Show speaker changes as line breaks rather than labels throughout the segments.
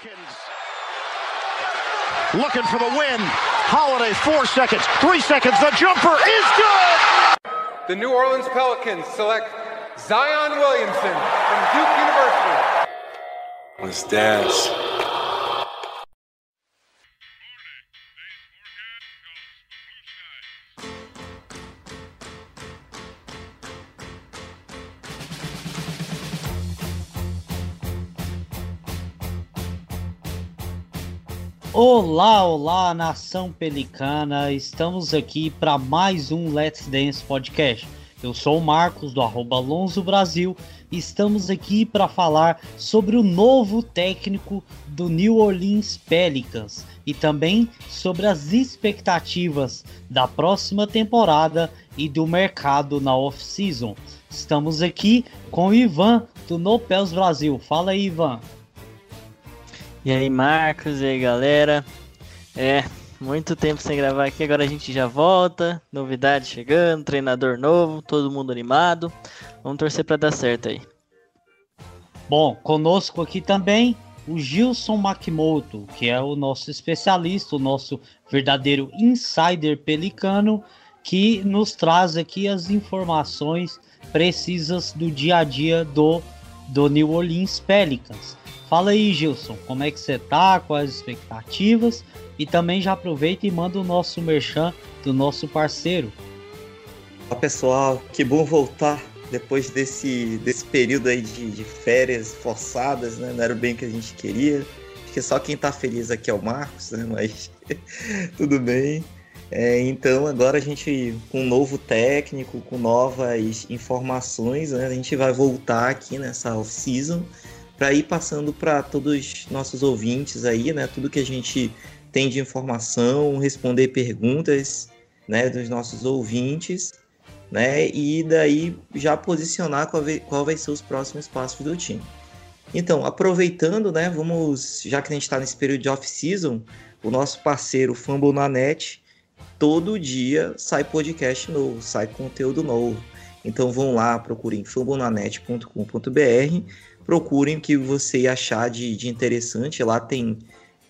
Pelicans looking for the win. Holiday, four seconds, three seconds. The jumper is good.
The New Orleans Pelicans select Zion Williamson from Duke University.
Let's dance.
Olá, olá, nação pelicana! Estamos aqui para mais um Let's Dance Podcast. Eu sou o Marcos do arroba Alonso Brasil e estamos aqui para falar sobre o novo técnico do New Orleans Pelicans e também sobre as expectativas da próxima temporada e do mercado na off-season. Estamos aqui com o Ivan do Nopels Brasil. Fala aí, Ivan.
E aí, Marcos, e aí, galera? É, muito tempo sem gravar aqui, agora a gente já volta. Novidade chegando, treinador novo, todo mundo animado. Vamos torcer para dar certo aí.
Bom, conosco aqui também o Gilson Makimoto, que é o nosso especialista, o nosso verdadeiro insider pelicano, que nos traz aqui as informações precisas do dia a dia do, do New Orleans Pelicans. Fala aí, Gilson, como é que você tá? Quais as expectativas? E também já aproveita e manda o nosso merchan do nosso parceiro.
Olá, pessoal, que bom voltar depois desse, desse período aí de, de férias forçadas, né? Não era bem o que a gente queria. Acho que só quem tá feliz aqui é o Marcos, né? Mas tudo bem. É, então agora a gente, com um novo técnico, com novas informações, né? A gente vai voltar aqui nessa off-season para ir passando para todos os nossos ouvintes aí, né? Tudo que a gente tem de informação, responder perguntas, né, dos nossos ouvintes, né? E daí já posicionar qual vai, qual vai ser os próximos passos do time. Então, aproveitando, né, vamos, já que a gente está nesse período de off-season, o nosso parceiro Fumble na Net, todo dia sai podcast novo, sai conteúdo novo. Então vão lá, procurem fumblenanet.com.br procurem o que você achar de, de interessante. Lá tem,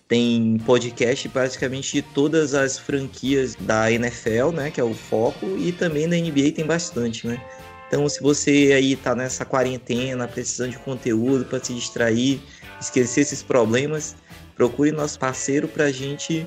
tem podcast praticamente de todas as franquias da NFL, né? Que é o foco, e também da NBA tem bastante, né? Então, se você aí tá nessa quarentena, precisando de conteúdo para se distrair, esquecer esses problemas, procure nosso parceiro para a gente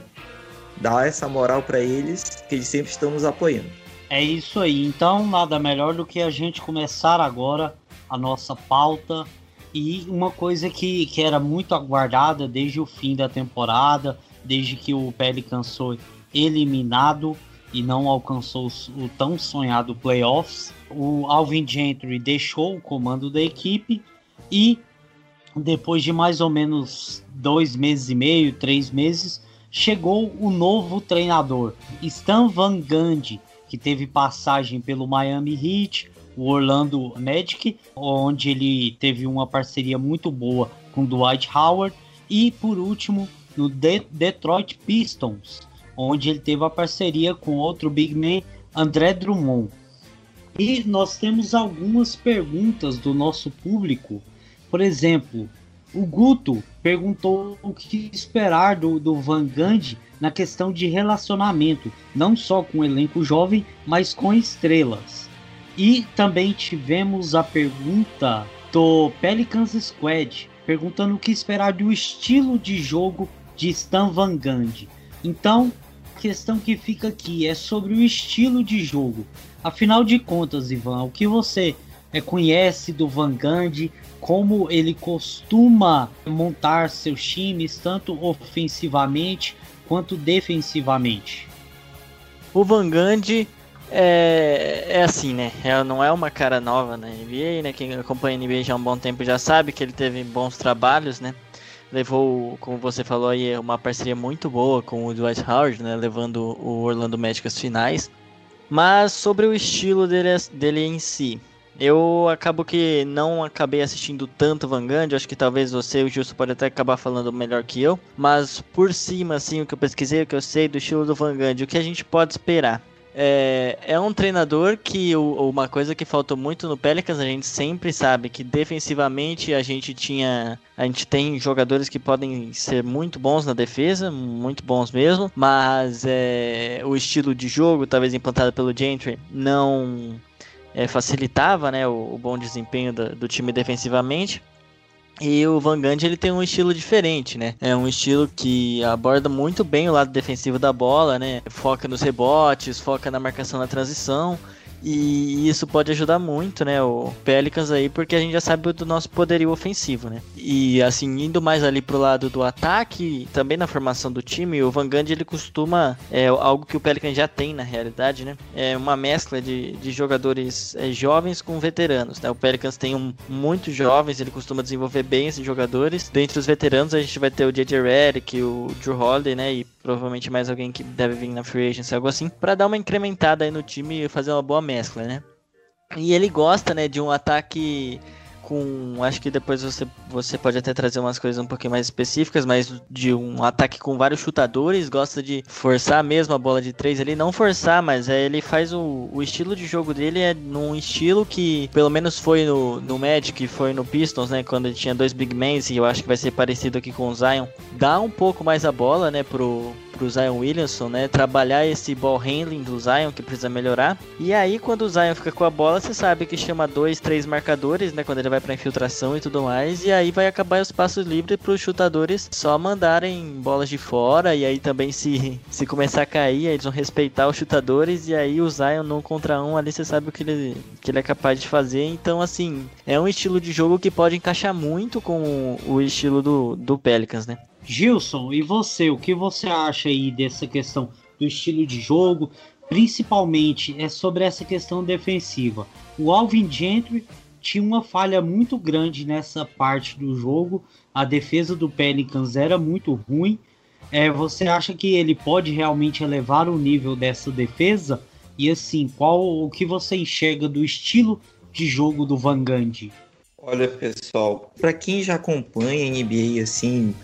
dar essa moral para eles, que eles sempre estão nos apoiando.
É isso aí. Então, nada melhor do que a gente começar agora a nossa pauta e uma coisa que, que era muito aguardada desde o fim da temporada, desde que o Pelicans foi eliminado e não alcançou o tão sonhado playoffs, o Alvin Gentry deixou o comando da equipe e depois de mais ou menos dois meses e meio, três meses, chegou o novo treinador, Stan Van Gundy, que teve passagem pelo Miami Heat, o Orlando Magic, onde ele teve uma parceria muito boa com Dwight Howard, e por último no De Detroit Pistons, onde ele teve a parceria com outro big man, André Drummond. E nós temos algumas perguntas do nosso público. Por exemplo, o Guto perguntou o que esperar do, do Van Gundy na questão de relacionamento, não só com o elenco jovem, mas com estrelas. E também tivemos a pergunta do Pelicans Squad, perguntando o que esperar do estilo de jogo de Stan Van Gundy. Então, questão que fica aqui é sobre o estilo de jogo. Afinal de contas, Ivan, o que você é, conhece do Van Gundy, como ele costuma montar seus times, tanto ofensivamente quanto defensivamente?
O Van Gundy é, é assim, né? É, não é uma cara nova na NBA, né? Quem acompanha a NBA já há um bom tempo já sabe que ele teve bons trabalhos, né? Levou, como você falou aí, uma parceria muito boa com o Dwight Howard, né? Levando o Orlando Magic às finais. Mas sobre o estilo dele, dele em si, eu acabo que não acabei assistindo tanto Van Gundy, acho que talvez você e o Gilson pode até acabar falando melhor que eu, mas por cima, assim, o que eu pesquisei, o que eu sei do estilo do Van Gundy, o que a gente pode esperar? É, é um treinador que o, uma coisa que faltou muito no Pelicans, a gente sempre sabe que defensivamente a gente tinha. A gente tem jogadores que podem ser muito bons na defesa, muito bons mesmo, mas é, o estilo de jogo, talvez implantado pelo Gentry, não é, facilitava né, o, o, bom desempenho do, do time defensivamente. E o Van Gundy ele tem um estilo diferente, né? É um estilo que aborda muito bem o lado defensivo da bola, né? Foca nos rebotes, foca na marcação na transição. E isso pode ajudar muito, né, o Pelicans aí, porque a gente já sabe do nosso poderio ofensivo, né? E assim, indo mais ali pro lado do ataque, também na formação do time, o Van Gundy ele costuma, é algo que o Pelicans já tem na realidade, né? É uma mescla de, de jogadores é, jovens com veteranos, né? O Pelicans tem um, muitos jovens, ele costuma desenvolver bem esses jogadores. Dentre os veteranos a gente vai ter o J.J. Redick, o Drew Holiday, né? E provavelmente mais alguém que deve vir na free agency, algo assim, para dar uma incrementada aí no time e fazer uma boa mescla, né? E ele gosta, né, de um ataque com. Acho que depois você, você pode até trazer umas coisas um pouquinho mais específicas, mas de um ataque com vários chutadores, gosta de forçar mesmo a bola de três ali. Não forçar, mas é, ele faz o, o estilo de jogo dele é num estilo que, pelo menos foi no, no Magic, foi no Pistons, né? Quando ele tinha dois Big Mans, e eu acho que vai ser parecido aqui com o Zion. Dá um pouco mais a bola, né, pro, pro Zion Williamson, né? Trabalhar esse ball handling do Zion que precisa melhorar. E aí, quando o Zion fica com a bola, você sabe que chama dois, três marcadores, né? Quando ele vai para infiltração e tudo mais. E aí vai acabar os passos livres para os chutadores só mandarem bolas de fora. E aí também se, se começar a cair, eles vão respeitar os chutadores. E aí o Zion num contra um ali, você sabe o que ele, que ele é capaz de fazer. Então, assim, é um estilo de jogo que pode encaixar muito com o estilo do, do Pelicans, né?
Gilson, e você, o que você acha aí dessa questão do estilo de jogo, principalmente é sobre essa questão defensiva? O Alvin Gentry tinha uma falha muito grande nessa parte do jogo, a defesa do Pelicans era muito ruim. É, você acha que ele pode realmente elevar o nível dessa defesa? E assim, qual o que você enxerga do estilo de jogo do Van Gundy?
Olha, pessoal, para quem já acompanha a NBA assim,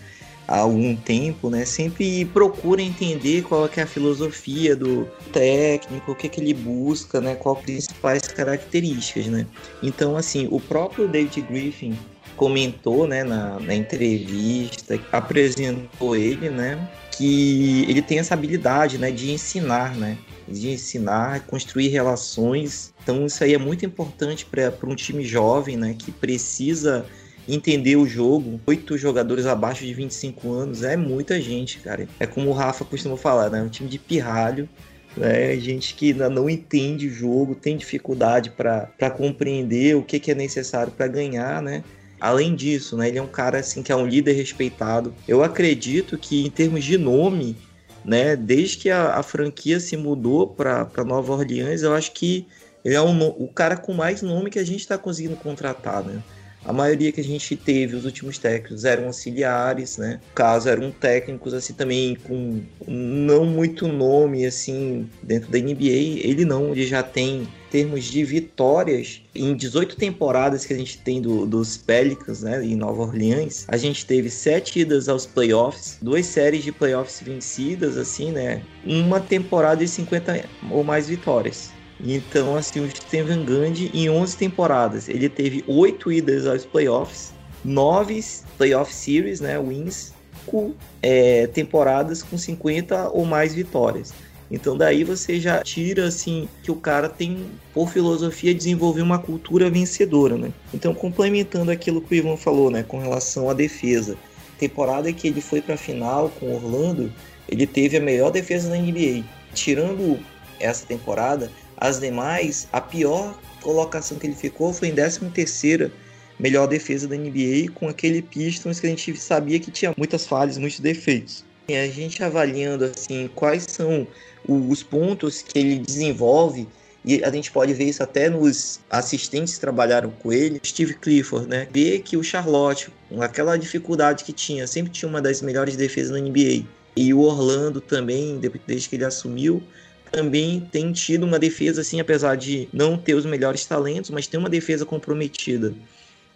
há algum tempo, né, sempre procura entender qual é, a filosofia do técnico, o que, que ele busca, né, qual as principais características, né. Então, assim, o próprio David Griffin comentou, né, na, na entrevista, apresentou ele, né, que ele tem essa habilidade, né, de ensinar, né, de ensinar, construir relações. Então, isso aí é muito importante para um time jovem, né, que precisa entender o jogo. Oito jogadores abaixo de 25 anos é muita gente, cara. É como o Rafa costuma falar, né? Um time de pirralho. Né? Gente que não entende o jogo, tem dificuldade para compreender o que, que é necessário para ganhar, né? Além disso, né, ele é um cara assim que é um líder respeitado. Eu acredito que em termos de nome, né, desde que a, a franquia se mudou para Nova Orleans, eu acho que ele é um, o cara com mais nome que a gente está conseguindo contratar, né? A maioria que a gente teve, os últimos técnicos, eram auxiliares, né? No caso, eram técnicos, assim, também com não muito nome, assim, dentro da NBA. Ele não, ele já tem termos de vitórias em 18 temporadas que a gente tem do, dos Pelicans, né, em Nova Orleans, a gente teve sete idas aos playoffs, duas séries de playoffs vencidas, assim, né, uma temporada de 50 ou mais vitórias. Então, assim, o Steven Gandhi, em 11 temporadas, ele teve 8 idas aos playoffs, 9 playoff series, né, wins, com é, temporadas com 50 ou mais vitórias. Então daí você já tira assim que o cara tem por filosofia desenvolver uma cultura vencedora, né? Então complementando aquilo que o Ivan falou, né, com relação à defesa. Temporada que ele foi para a final com Orlando, ele teve a melhor defesa da NBA. Tirando essa temporada, as demais, a pior colocação que ele ficou foi em 13ª melhor defesa da NBA com aquele Pistons que a gente sabia que tinha muitas falhas, muitos defeitos. E a gente avaliando assim quais são os pontos que ele desenvolve e a gente pode ver isso até nos assistentes que trabalharam com ele, Steve Clifford, né? Ver que o Charlotte, com aquela dificuldade que tinha, sempre tinha uma das melhores defesas na NBA. E o Orlando também, desde que ele assumiu, também tem tido uma defesa, assim, apesar de não ter os melhores talentos, mas tem uma defesa comprometida.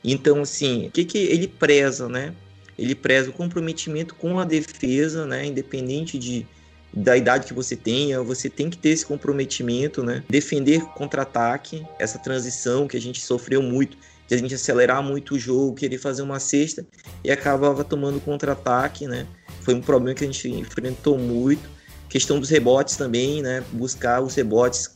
Então, assim, o que, que ele preza, né? Ele preza o comprometimento com a defesa, né? Independente de, da idade que você tenha, você tem que ter esse comprometimento, né? Defender contra-ataque, essa transição que a gente sofreu muito, de a gente acelerar muito o jogo, querer fazer uma cesta e acabava tomando contra-ataque, né? Foi um problema que a gente enfrentou muito. Questão dos rebotes também, né? Buscar os rebotes.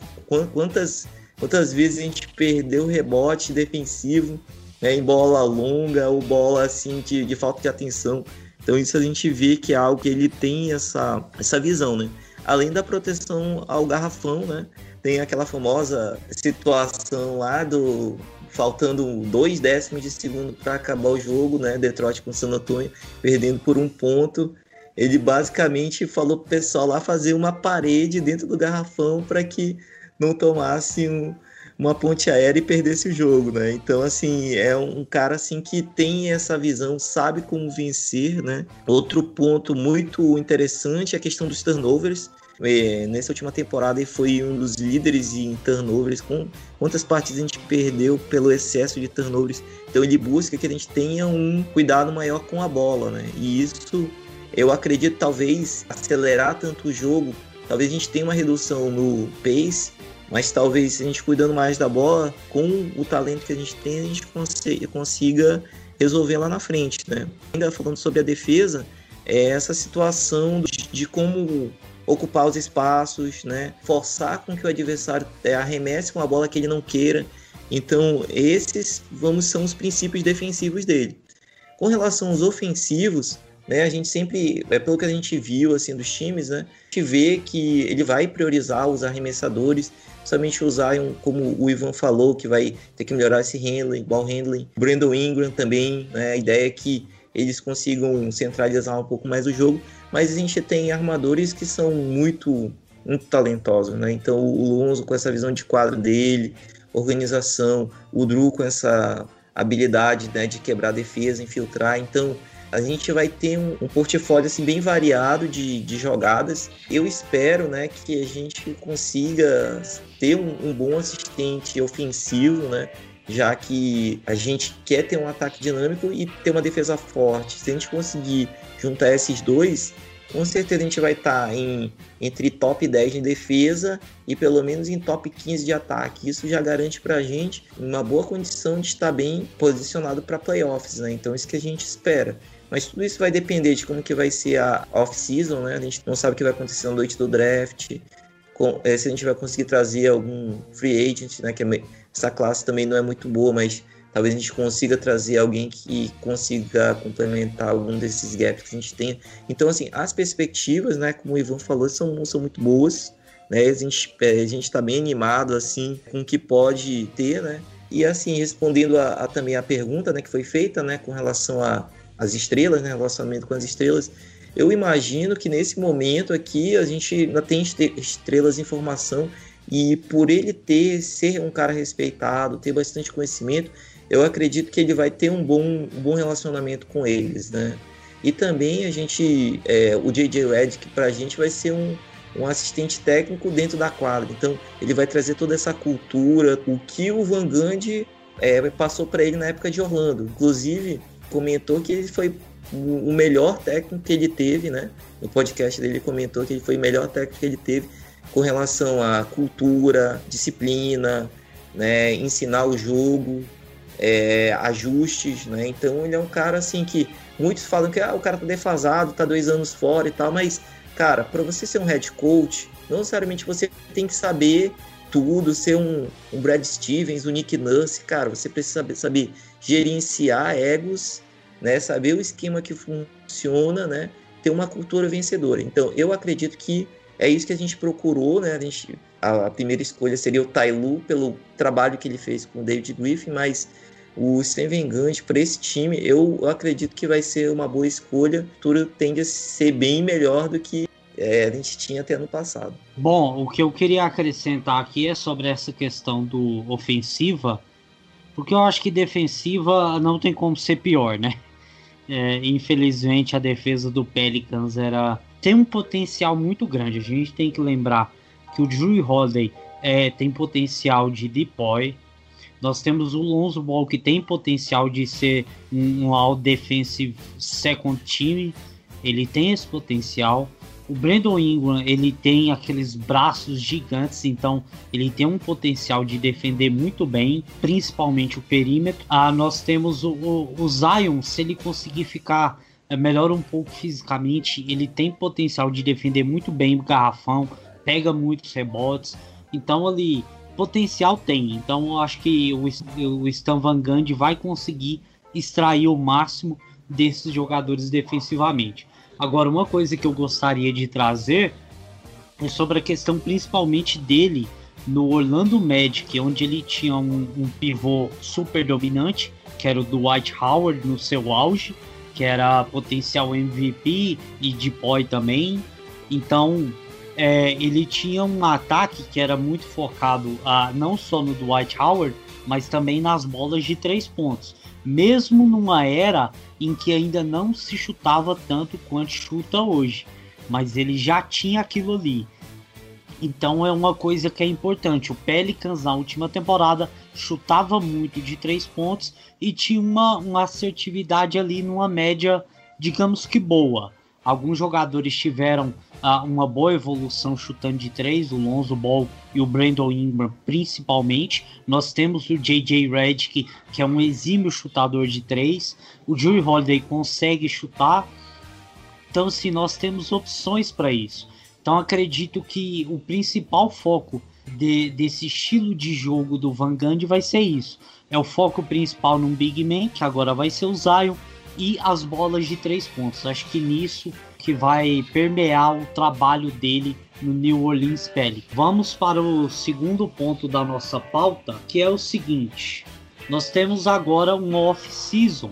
Quantas, quantas vezes a gente perdeu rebote defensivo né? em bola longa ou bola assim de, de falta de atenção então isso a gente vê que é algo que ele tem essa, essa visão, né? Além da proteção ao garrafão, né? Tem aquela famosa situação lá do faltando dois décimos de segundo para acabar o jogo, né? Detroit com San Antonio perdendo por um ponto. Ele basicamente falou pro pessoal lá fazer uma parede dentro do garrafão para que não tomasse um, uma ponte aérea e perdesse o jogo, né? Então, assim, é um cara assim que tem essa visão, sabe como vencer, né? Outro ponto muito interessante é a questão dos turnovers. É, nessa última temporada ele foi um dos líderes em turnovers. Com quantas partidas a gente perdeu pelo excesso de turnovers? Então ele busca que a gente tenha um cuidado maior com a bola, né? E isso eu acredito talvez acelerar tanto o jogo. Talvez a gente tenha uma redução no pace, mas talvez a gente cuidando mais da bola, com o talento que a gente tem, a gente consiga resolver lá na frente, né? Ainda falando sobre a defesa, é essa situação de como ocupar os espaços, né? Forçar com que o adversário é, arremesse com a bola que ele não queira. Então, esses vamos são os princípios defensivos dele. Com relação aos ofensivos, né, a gente sempre, é pelo que a gente viu assim dos times, né, a gente vê que ele vai priorizar os arremessadores, somente usar, como o Ivan falou, que vai ter que melhorar esse handling, ball handling. Brandon Ingram também, né? A ideia é que eles consigam centralizar um pouco mais o jogo, mas a gente tem armadores que são muito, muito talentosos, né? Então o Lonzo com essa visão de quadro dele, organização, o Drew com essa habilidade né, de quebrar a defesa, infiltrar. Então a gente vai ter um, um portfólio assim, bem variado de, de jogadas. Eu espero né, que a gente consiga ter um, um bom assistente ofensivo, né? já que a gente quer ter um ataque dinâmico e ter uma defesa forte. Se a gente conseguir juntar esses dois, com certeza a gente vai estar tá em, entre top 10 em defesa e pelo menos em top 15 de ataque. Isso já garante para a gente uma boa condição de estar bem posicionado para playoffs, né? Então isso que a gente espera. Mas tudo isso vai depender de como que vai ser a off-season, né? A gente não sabe o que vai acontecer na noite do draft, com, é, se a gente vai conseguir trazer algum free agent, né? Que é, essa classe também não é muito boa, mas talvez a gente consiga trazer alguém que consiga complementar algum desses gaps que a gente tem. Então, assim, as perspectivas, né? Como o Ivan falou, são, são muito boas. Né? A gente é, a está bem animado assim com o que pode ter, né? E assim respondendo a, a, também a pergunta, né, que foi feita, né, com relação as estrelas, né, relacionamento com as estrelas. Eu imagino que nesse momento aqui a gente ainda tem estrelas em formação e por ele ter ser um cara respeitado, ter bastante conhecimento, eu acredito que ele vai ter um bom, um bom relacionamento com eles, né? E também a gente, é, o JJ Redick para a gente vai ser um, um assistente técnico dentro da quadra. Então ele vai trazer toda essa cultura, o que o Van Gundy é, passou para ele na época de Orlando. Inclusive comentou que ele foi o melhor técnico que ele teve, né? No podcast dele ele comentou que ele foi o melhor técnico que ele teve com relação à cultura, disciplina, né? Ensinar o jogo, é, ajustes, né? Então ele é um cara assim que muitos falam que ah, o cara tá defasado, tá dois anos fora e tal, mas cara, para você ser um head coach, não necessariamente você tem que saber tudo, ser um, um Brad Stevens, um Nick Nurse, cara, você precisa saber, saber gerenciar egos, né, saber o esquema que funciona, né, ter uma cultura vencedora. Então, eu acredito que é isso que a gente procurou, né, a, gente, a, primeira escolha seria o Tailu pelo trabalho que ele fez com o David Griffin, mas o Steven Gant para esse time, eu acredito que vai ser uma boa escolha. O futuro tende a ser bem melhor do que é, a gente tinha até no passado.
Bom, o que eu queria acrescentar aqui é sobre essa questão do ofensiva, porque eu acho que defensiva não tem como ser pior, né? É, infelizmente a defesa do Pelicans era tem um potencial muito grande. A gente tem que lembrar que o Drew Holiday é, tem potencial de depoy. Nós temos o Lonzo Ball que tem potencial de ser um, all defensive second team. Ele tem esse potencial. O Brandon Ingram, ele tem aqueles braços gigantes, então ele tem um potencial de defender muito bem, principalmente o perímetro. Ah, nós temos o, o, o Zion, se ele conseguir ficar é, melhor um pouco fisicamente, ele tem potencial de defender muito bem o garrafão, pega muitos rebotes. Então ali, potencial tem. Então eu acho que o, o Stan Van Gundy vai conseguir extrair o máximo desses jogadores defensivamente. Agora, uma coisa que eu gostaria de trazer é sobre a questão principalmente dele no Orlando Magic, onde ele tinha um, um pivô super dominante, que era o Dwight Howard no seu auge, que era potencial MVP e depoy também. Então, é, ele tinha um ataque que era muito focado a, não só no Dwight Howard, mas também nas bolas de três pontos mesmo numa era em que ainda não se chutava tanto quanto chuta hoje, mas ele já tinha aquilo ali. Então é uma coisa que é importante. O Pelicans na última temporada chutava muito de três pontos e tinha uma, uma assertividade ali numa média, digamos que boa. Alguns jogadores tiveram uh, uma boa evolução chutando de três, o Lonzo Ball e o Brandon Ingram principalmente. Nós temos o J.J. Redick, que é um exímio chutador de três. O Drew Holiday consegue chutar. Então, assim, nós temos opções para isso. Então, acredito que o principal foco de, desse estilo de jogo do Van Gundy vai ser isso. É o foco principal num Big Man, que agora vai ser o Zion e as bolas de três pontos. Acho que nisso que vai permear o trabalho dele no New Orleans Pelicans. Vamos para o segundo ponto da nossa pauta, que é o seguinte: nós temos agora um off-season,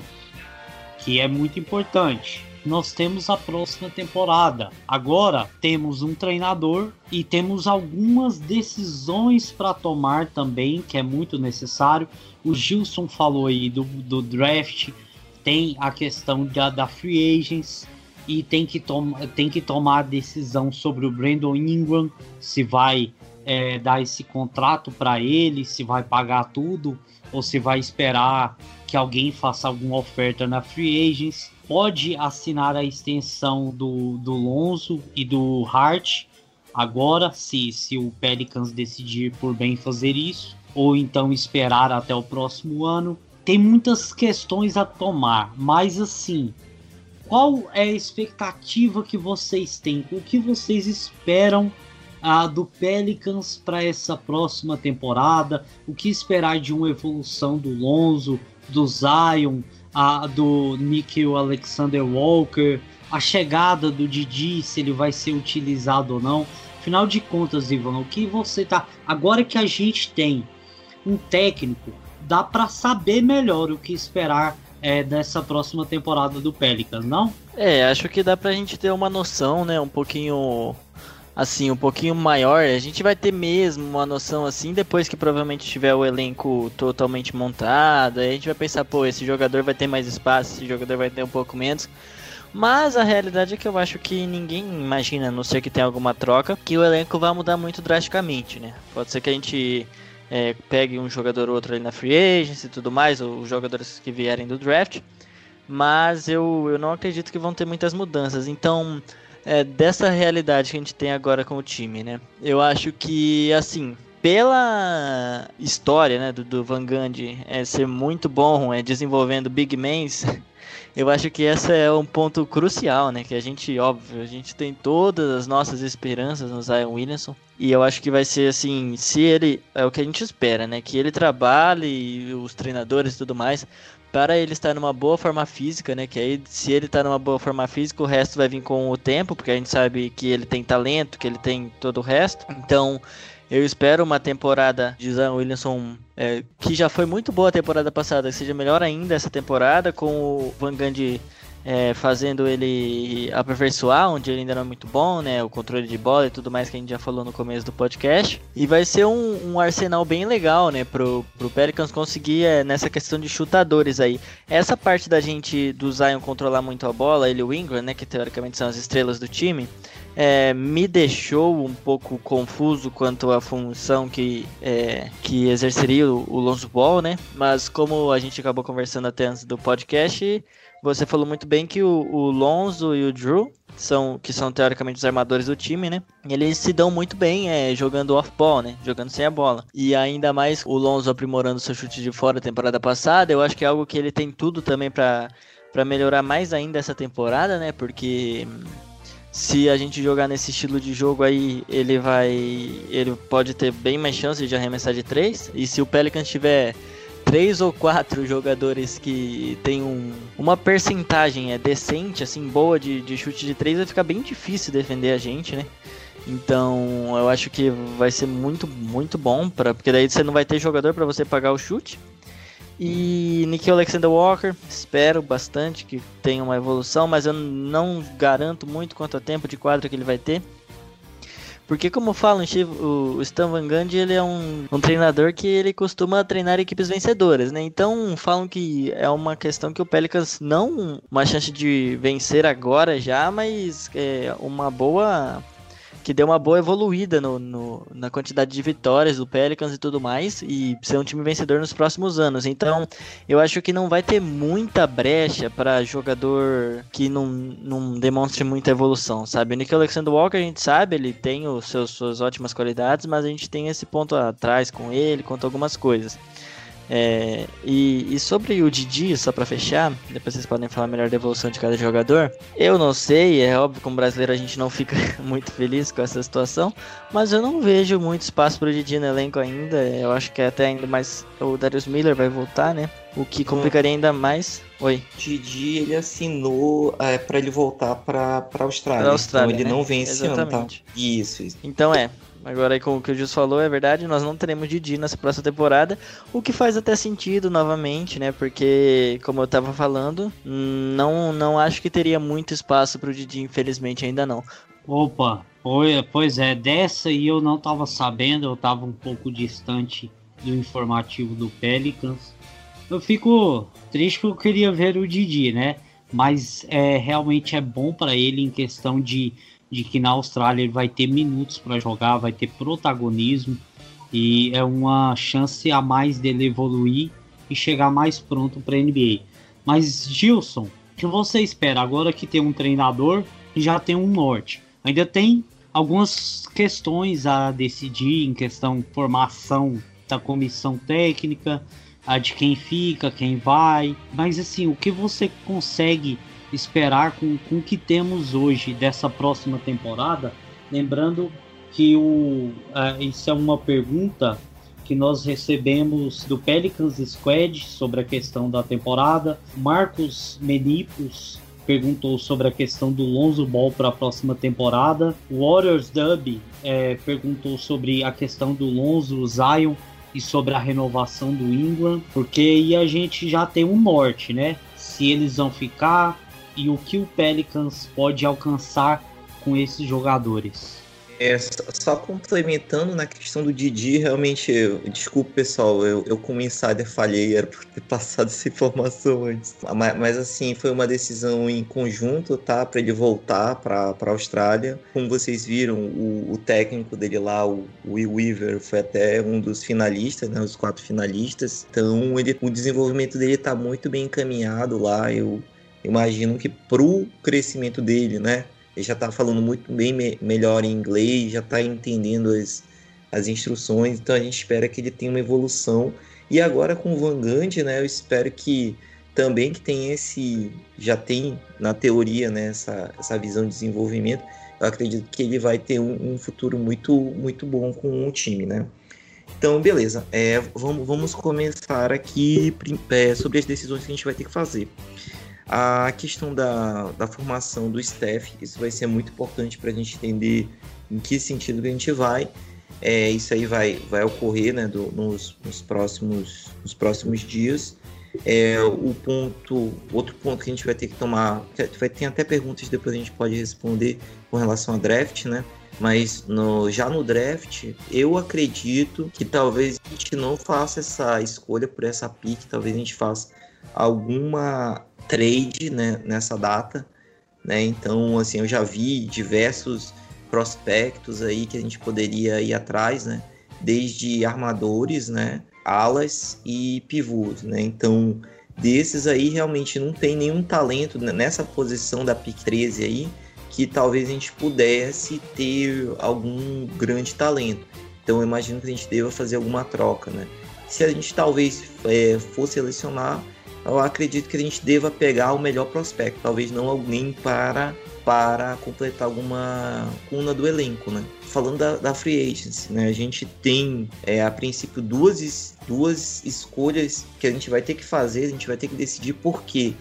que é muito importante. Nós temos a próxima temporada. Agora temos um treinador e temos algumas decisões para tomar também, que é muito necessário. O Gilson falou aí do, do draft, tem a questão da, da free agents e tem que, tem que tomar a decisão sobre o Brandon Ingram, se vai é, dar esse contrato para ele, se vai pagar tudo ou se vai esperar que alguém faça alguma oferta na free agents. Pode assinar a extensão do, do Lonzo e do Hart agora, se, se o Pelicans decidir por bem fazer isso, ou então esperar até o próximo ano tem muitas questões a tomar, mas assim, qual é a expectativa que vocês têm? O que vocês esperam ah, do Pelicans para essa próxima temporada? O que esperar de uma evolução do Lonzo, do Zion, ah, do Nikhil Alexander Walker, a chegada do Didi, se ele vai ser utilizado ou não? Afinal de contas, Ivan, o que você tá. Agora que a gente tem um técnico dá para saber melhor o que esperar é, dessa próxima temporada do Pelicans, não?
É, acho que dá pra gente ter uma noção, né, um pouquinho assim, um pouquinho maior. A gente vai ter mesmo uma noção assim depois que provavelmente tiver o elenco totalmente montado. Aí a gente vai pensar, pô, esse jogador vai ter mais espaço, esse jogador vai ter um pouco menos. Mas a realidade é que eu acho que ninguém imagina, a não ser que tenha alguma troca, que o elenco vai mudar muito drasticamente, né? Pode ser que a gente é, pegue um jogador ou outro ali na free agency e tudo mais, ou os jogadores que vierem do draft. Mas eu, eu não acredito que vão ter muitas mudanças. Então, é, dessa realidade que a gente tem agora com o time, né? Eu acho que, assim, pela história né, do, do Van Gundy é, ser muito bom é, desenvolvendo big mans, eu acho que esse é um ponto crucial, né? Que a gente, óbvio, a gente tem todas as nossas esperanças no Zion Williamson. E eu acho que vai ser assim, se ele. É o que a gente espera, né? Que ele trabalhe, os treinadores e tudo mais, para ele estar numa boa forma física, né? Que aí, se ele está numa boa forma física, o resto vai vir com o tempo, porque a gente sabe que ele tem talento, que ele tem todo o resto. Então, eu espero uma temporada de Zion Williamson é, que já foi muito boa a temporada passada, que seja melhor ainda essa temporada, com o Van Gundy é, fazendo ele aperfeiçoar, onde ele ainda não é muito bom, né? O controle de bola e tudo mais que a gente já falou no começo do podcast. E vai ser um, um arsenal bem legal, né? Pro, pro Pelicans conseguir é, nessa questão de chutadores aí. Essa parte da gente, do Zion controlar muito a bola, ele e o Ingram, né? Que teoricamente são as estrelas do time é, me deixou um pouco confuso quanto à função que, é, que exerceria o, o Lonzo Ball, né? Mas como a gente acabou conversando até antes do podcast, Você falou muito bem que o, o Lonzo e o Drew são que são teoricamente os armadores do time, né? Eles se dão muito bem é, jogando off-ball, né? Jogando sem a bola. E ainda mais o Lonzo aprimorando seu chute de fora temporada passada, eu acho que é algo que ele tem tudo também para melhorar mais ainda essa temporada, né? Porque se a gente jogar nesse estilo de jogo aí, ele vai ele pode ter bem mais chance de arremessar de três. E se o Pelicans tiver três ou quatro jogadores que tem um, uma percentagem é decente, assim, boa de, de chute de três, vai ficar bem difícil defender a gente, né? Então, eu acho que vai ser muito, muito bom, pra, porque daí você não vai ter jogador para você pagar o chute. E Nikhil Alexander Walker, espero bastante que tenha uma evolução, mas eu não garanto muito quanto a tempo de quadra que ele vai ter. Porque como falam, o Stan Van Gundy, ele é um, um treinador que ele costuma treinar equipes vencedoras, né? Então falam que é uma questão que o Pelicans não uma chance de vencer agora já, mas é uma boa que deu uma boa evoluída no, no, na quantidade de vitórias do Pelicans e tudo mais, e ser um time vencedor nos próximos anos. Então, eu acho que não vai ter muita brecha para jogador que não, não demonstre muita evolução, sabe? O Nick Alexander Walker, a gente sabe, ele tem os seus, suas ótimas qualidades, mas a gente tem esse ponto atrás com ele, quanto algumas coisas. É, e, e, sobre o Didi, só para fechar, depois vocês podem falar melhor da evolução de cada jogador. Eu não sei, é óbvio que como brasileiro a gente não fica muito feliz com essa situação, mas eu não vejo muito espaço para o Didi no elenco ainda. Eu acho que até ainda mais o Darius Miller vai voltar, né? O que complicaria ainda mais. Oi.
Didi ele assinou é, para ele voltar para Austrália. Austrália. Então ele né? não vem esse Exatamente. ano, tá? Isso, isso.
Então é, Agora, aí, como o que o Jus falou, é verdade, nós não teremos Didi nessa próxima temporada, o que faz até sentido novamente, né? Porque, como eu tava falando, não, não acho que teria muito espaço pro Didi, infelizmente, ainda não.
Opa, pois é, dessa aí eu não tava sabendo, eu tava um pouco distante do informativo do Pelicans. Eu fico triste porque eu queria ver o Didi, né? Mas é, realmente é bom para ele em questão de de que na Austrália ele vai ter minutos para jogar, vai ter protagonismo e é uma chance a mais dele evoluir e chegar mais pronto para a NBA. Mas Gilson, o que você espera agora que tem um treinador e já tem um norte? Ainda tem algumas questões a decidir em questão formação da comissão técnica, a de quem fica, quem vai, mas assim, o que você consegue esperar com, com o que temos hoje dessa próxima temporada. Lembrando que o, uh, isso é uma pergunta que nós recebemos do Pelicans Squad sobre a questão da temporada. Marcos Menipos perguntou sobre a questão do Lonzo Ball para a próxima temporada. Warriors Dub é, perguntou sobre a questão do Lonzo Zion e sobre a renovação do Ingram, porque aí a gente já tem um norte, né? Se eles vão ficar, e o que o Pelicans pode alcançar com esses jogadores.
É, só complementando na questão do Didi, realmente, eu, desculpa pessoal, eu, eu como insider falhei, era por ter passado essa informação antes. Mas, mas assim, foi uma decisão em conjunto, tá? Para ele voltar para a Austrália. Como vocês viram, o, o, técnico dele lá, o Will Weaver, foi até um dos finalistas, né? Os quatro finalistas. Então, ele, o desenvolvimento dele está muito bem encaminhado lá. Eu imagino que pro crescimento dele, né? Ele já está falando muito bem me melhor em inglês, já está entendendo as, as instruções, então a gente espera que ele tenha uma evolução. E agora com o Van Gundy, né? Eu espero que também que tem esse, já tem na teoria, né? Essa, essa visão de desenvolvimento. Eu acredito que ele vai ter um, um futuro muito, muito bom com o time, né? Então, beleza. É, vamos, vamos começar aqui é, sobre as decisões que a gente vai ter que fazer. A questão da, da formação do staff, isso vai ser muito importante para a gente entender em que sentido que a gente vai. É, isso aí vai, vai ocorrer né, do, nos, nos, próximos, nos próximos dias. É, o ponto, outro ponto que a gente vai ter que tomar, vai ter até perguntas depois a gente pode responder com relação a draft, né? Mas no, já no draft, eu acredito que talvez a gente não faça essa escolha por essa pick, talvez a gente faça alguma trade né, nessa data, né? Então, assim, eu já vi diversos prospectos aí que a gente poderia ir atrás, né? Desde armadores, né? Alas e pivôs, né? Então, desses aí realmente não tem nenhum talento nessa posição da pick 13 aí que talvez a gente pudesse ter algum grande talento. Então eu imagino que a gente deva fazer alguma troca, né? Se a gente talvez é, for selecionar, eu acredito que a gente deva pegar o melhor prospecto, talvez não alguém para para completar alguma cuna do elenco, né? Falando da, da free agency, né? A gente tem é, a princípio duas, duas escolhas que a gente vai ter que fazer, a gente vai ter que decidir por quê.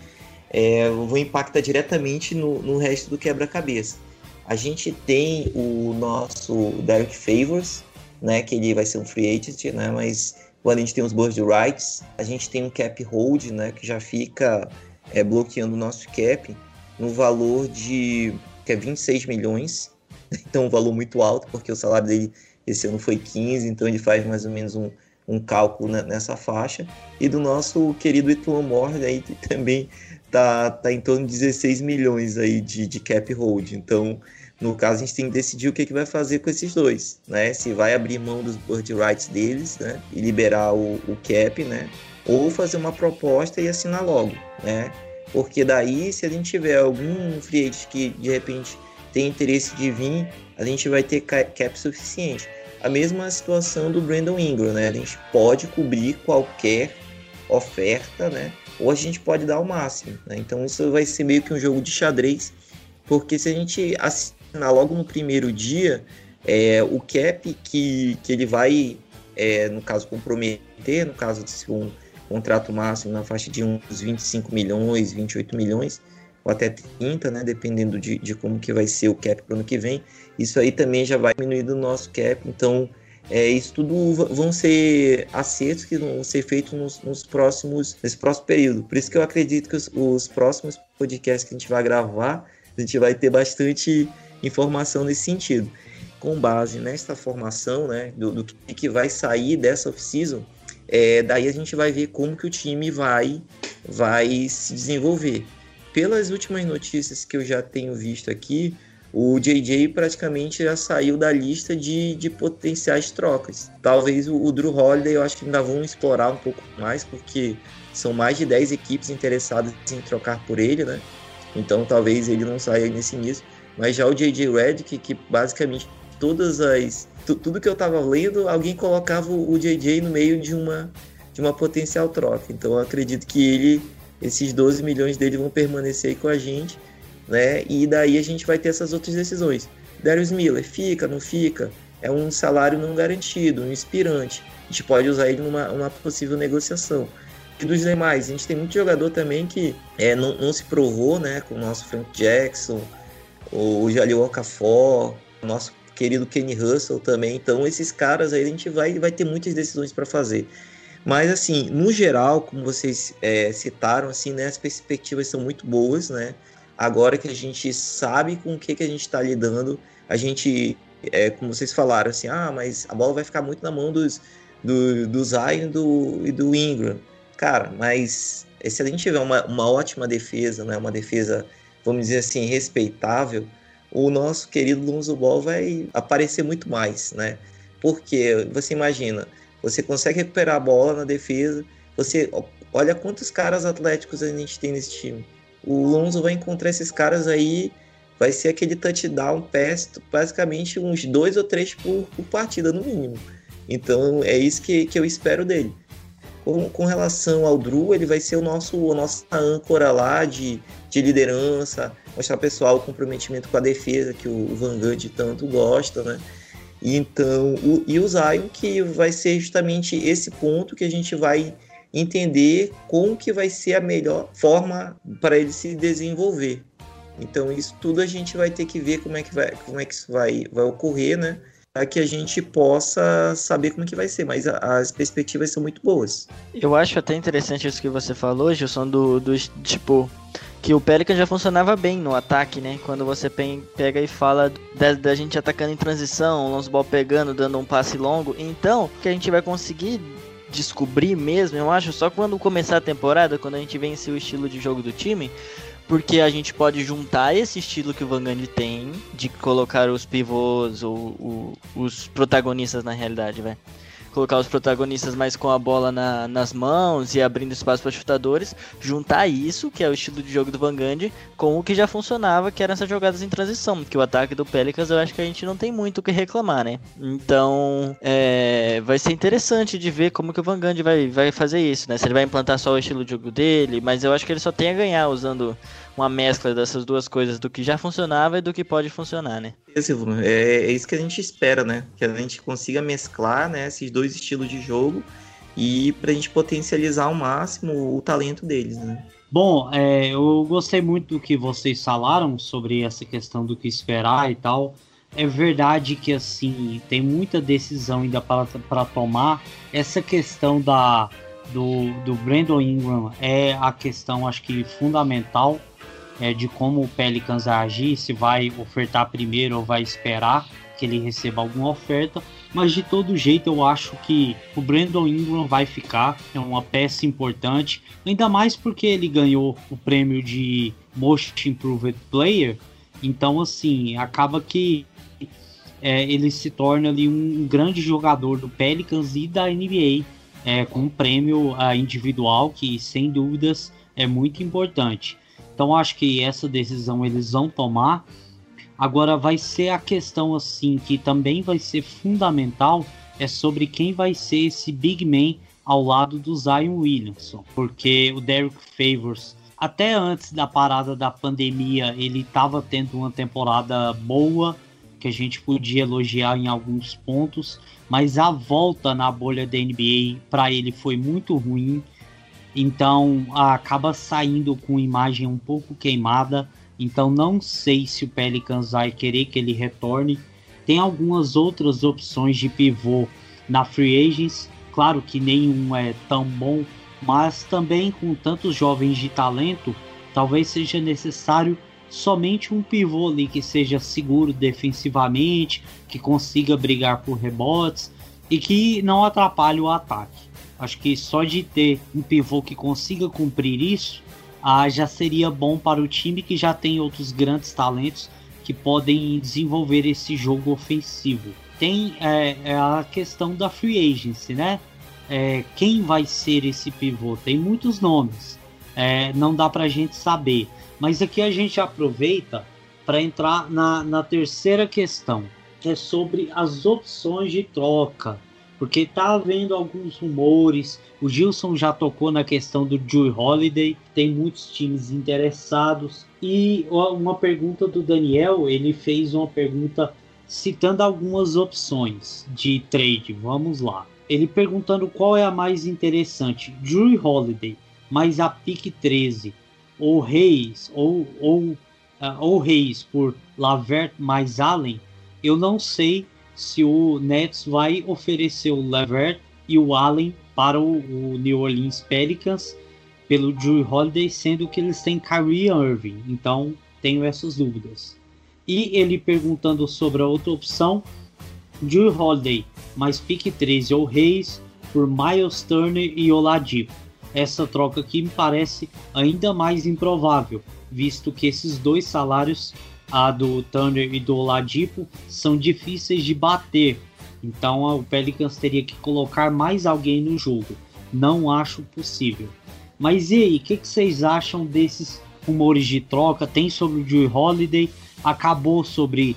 É, vão impactar diretamente no, no resto do quebra-cabeça. A gente tem o nosso Derek Favors, né? Que ele vai ser um free agent, né? Mas quando a gente tem os bird rights, a gente tem um cap hold, né? Que já fica é, bloqueando o nosso cap no valor de que é 26 milhões, então um valor muito alto, porque o salário dele esse ano foi 15, então ele faz mais ou menos um, um cálculo nessa faixa. E do nosso querido Ethan Moore, aí, que também tá, tá em torno de 16 milhões aí de, de cap hold. Então, no caso, a gente tem que decidir o que, que vai fazer com esses dois, né? Se vai abrir mão dos bird rights deles, né? E liberar o, o cap, né? Ou fazer uma proposta e assinar logo, né? Porque daí, se a gente tiver algum free agent que de repente tem interesse de vir, a gente vai ter cap suficiente. A mesma situação do Brandon Ingram, né? A gente pode cobrir qualquer oferta, né? Ou a gente pode dar o máximo, né? Então isso vai ser meio que um jogo de xadrez, porque se a gente assinar logo no primeiro dia, é, o cap que, que ele vai, é, no caso, comprometer, no caso de ser um contrato máximo na faixa de uns 25 milhões, 28 milhões, ou até 30, né, dependendo de, de como que vai ser o cap para o ano que vem. Isso aí também já vai diminuir do nosso cap, então é, isso tudo vão ser acertos que vão ser feitos nos, nos, próximos, nesse próximo período. Por isso que eu acredito que os, os, próximos podcasts que a gente vai gravar, a gente vai ter bastante informação nesse sentido. Com base nesta formação, né, do, do que, vai sair dessa off-season, é, daí a gente vai ver como que o time vai, vai se desenvolver. Pelas últimas notícias que eu já tenho visto aqui, o JJ praticamente já saiu da lista de, de potenciais trocas. Talvez o, o Drew Holiday eu acho que ainda vão explorar um pouco mais, porque são mais de 10 equipes interessadas em trocar por ele, né? Então talvez ele não saia nesse início. Mas já o JJ Redick, que basicamente todas as tudo que eu tava lendo, alguém colocava o JJ no meio de uma, de uma potencial troca. Então eu acredito que ele, esses 12 milhões dele vão permanecer com a gente, né? E daí a gente vai ter essas outras decisões. Darius Miller, fica, não fica? É um salário não garantido, um inspirante. A gente pode usar ele numa uma possível negociação. E dos demais, a gente tem muito jogador também que é, não, não se provou, né? Com o nosso Frank Jackson, o Jalil Okafor, nosso querido Kenny Russell também. Então, esses caras aí a gente vai, vai ter muitas decisões para fazer. Mas, assim, no geral, como vocês é, citaram, assim, né, as perspectivas são muito boas, né? Agora que a gente sabe com o que, que a gente está lidando, a gente, é, como vocês falaram, assim, ah, mas a bola vai ficar muito na mão dos, do, do Zion do, e do Ingram. Cara, mas se a gente tiver uma, uma ótima defesa, né, uma defesa, vamos dizer assim, respeitável, o nosso querido Lonzo Ball vai aparecer muito mais, né? Porque você imagina, você consegue recuperar a bola na defesa, você olha quantos caras atléticos a gente tem nesse time. O Lonzo vai encontrar esses caras aí, vai ser aquele touchdown pass, basicamente uns dois ou três por, por partida no mínimo. Então é isso que, que eu espero dele. Com, com relação ao Drew, ele vai ser o nosso, a nossa âncora lá de, de liderança, mostrar pessoal o comprometimento com a defesa que o Van Gundy tanto gosta, né? Então, o, e o Zion que vai ser justamente esse ponto que a gente vai entender como que vai ser a melhor forma para ele se desenvolver. Então, isso tudo a gente vai ter que ver como é que vai, como é que isso vai, vai ocorrer, né? Para que a gente possa saber como que vai ser, mas as perspectivas são muito boas.
Eu acho até interessante isso que você falou, Gilson, do, do tipo, que o Pelican já funcionava bem no ataque, né? Quando você pega e fala da, da gente atacando em transição, o Lonzo pegando, dando um passe longo. Então, que a gente vai conseguir descobrir mesmo, eu acho, só quando começar a temporada, quando a gente vencer o estilo de jogo do time, porque a gente pode juntar esse estilo que o Van Gundy tem, de colocar os pivôs ou, ou os protagonistas na realidade, velho colocar os protagonistas mais com a bola na, nas mãos e abrindo espaço para chutadores, juntar isso, que é o estilo de jogo do Van Gundy, com o que já funcionava, que eram essas jogadas em transição, que o ataque do Pelicans eu acho que a gente não tem muito o que reclamar, né? Então, é, vai ser interessante de ver como que o Van Gundy vai, vai fazer isso, né? Se ele vai implantar só o estilo de jogo dele, mas eu acho que ele só tem a ganhar usando uma mescla dessas duas coisas, do que já funcionava e do que pode funcionar, né?
É, é isso que a gente espera, né? Que a gente consiga mesclar né, esses dois estilos de jogo e para a gente potencializar ao máximo o talento deles, né?
Bom, é, eu gostei muito do que vocês falaram sobre essa questão do que esperar e tal. É verdade que assim tem muita decisão ainda para tomar. Essa questão da do, do Brandon Ingram é a questão, acho que fundamental é, de como o Pelicans agir, se vai ofertar primeiro ou vai esperar que ele receba alguma oferta. Mas de todo jeito eu acho que o Brandon Ingram vai ficar, é uma peça importante, ainda mais porque ele ganhou o prêmio de Most Improved Player. Então assim, acaba que é, ele se torna ali um grande jogador do Pelicans e da NBA, é, com um prêmio uh, individual que sem dúvidas é muito importante. Então acho que essa decisão eles vão tomar. Agora vai ser a questão assim que também vai ser fundamental é sobre quem vai ser esse big man ao lado do Zion Williamson, porque o Derrick Favors até antes da parada da pandemia ele estava tendo uma temporada boa que a gente podia elogiar em alguns pontos, mas a volta na bolha da NBA para ele foi muito ruim. Então acaba saindo com imagem um pouco queimada. Então não sei se o Pelicans vai querer que ele retorne. Tem algumas outras opções de pivô na Free Agents. Claro que nenhum é tão bom, mas também com tantos jovens de talento, talvez seja necessário somente um pivô ali que seja seguro defensivamente, que consiga brigar por rebotes e que não atrapalhe o ataque. Acho que só de ter um pivô que consiga cumprir isso, ah, já seria bom para o time que já tem outros grandes talentos que podem desenvolver esse jogo ofensivo. Tem é, é a questão da free agency, né? É, quem vai ser esse pivô? Tem muitos nomes, é, não dá para a gente saber. Mas aqui a gente aproveita para entrar na, na terceira questão, que é sobre as opções de troca porque tá havendo alguns rumores. O Gilson já tocou na questão do Joey Holiday, tem muitos times interessados. E uma pergunta do Daniel, ele fez uma pergunta citando algumas opções de trade. Vamos lá. Ele perguntando qual é a mais interessante, Drew Holiday mais a pick 13, ou Reis, ou, ou, uh, ou Reis por Lavert mais Allen. Eu não sei se o Nets vai oferecer o Levert e o Allen para o, o New Orleans Pelicans pelo Drew Holiday, sendo que eles têm Kyrie Irving. Então, tenho essas dúvidas. E ele perguntando sobre a outra opção, Drew Holiday mais pick 13 ou Reis por Miles Turner e Oladipo. Essa troca aqui me parece ainda mais improvável, visto que esses dois salários a do Thunder e do Oladipo são difíceis de bater. Então o Pelicans teria que colocar mais alguém no jogo. Não acho possível. Mas e aí, o que, que, vocês acham desses rumores de troca? Tem sobre o Drew Holiday, acabou sobre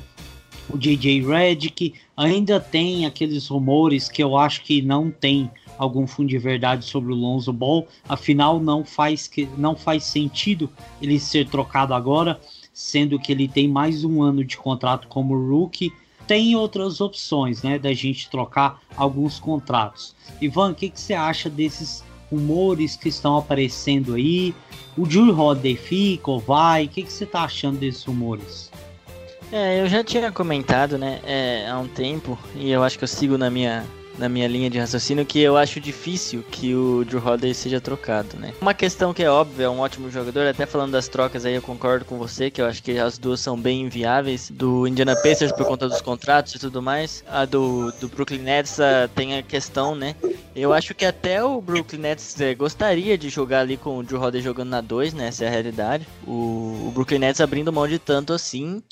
o JJ Redick, ainda tem aqueles rumores que eu acho que não tem algum fundo de verdade sobre o Lonzo Ball. Afinal, não faz, que, não faz sentido ele ser trocado agora sendo que ele tem mais um ano de contrato como rookie. Tem outras opções, né, da gente trocar alguns contratos. Ivan, o que, que você acha desses rumores que estão aparecendo aí? O Drew Holiday fica ou vai? O que, que você está achando desses rumores?
É, eu já tinha comentado, né, é, há um tempo, e eu acho que eu sigo na minha na minha linha de raciocínio que eu acho difícil que o Drew Holiday seja trocado, né? Uma questão que é óbvia, é um ótimo jogador, até falando das trocas aí eu concordo com você, que eu acho que as duas são bem inviáveis, do Indiana Pacers por conta dos contratos e tudo mais, a do, do Brooklyn Nets tem a questão, né, Eu acho que até o Brooklyn Nets é, gostaria de jogar ali com o Drew Holiday jogando na 2, né? Essa é a realidade. O, o Brooklyn Nets abrindo mão de tanto assim.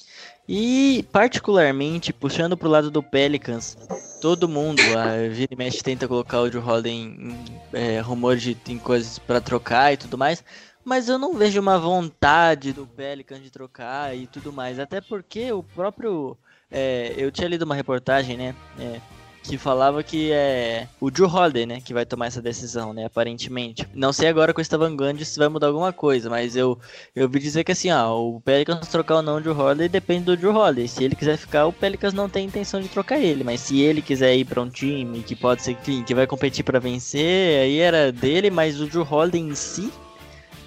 E particularmente puxando pro lado do Pelicans, todo mundo, a Vira e tenta colocar o Drew Holiday em, em é, rumor de em coisas para trocar e tudo mais, mas eu não vejo uma vontade do Pelicans de trocar e tudo mais, até porque o próprio é, eu tinha lido uma reportagem, né, é, que falava que é o Drew Holiday, né, que vai tomar essa decisão, né, aparentemente. Não sei agora com esse Van se vai mudar alguma coisa, mas eu eu ouvi dizer que assim, ó, o Pelicans trocar ou não o Drew Holiday depende do Drew Holiday. Se ele quiser ficar, o Pelicans não tem intenção de trocar ele, mas se ele quiser ir para um time que pode ser que, que vai competir para vencer, aí era dele, mas o Drew Holiday em si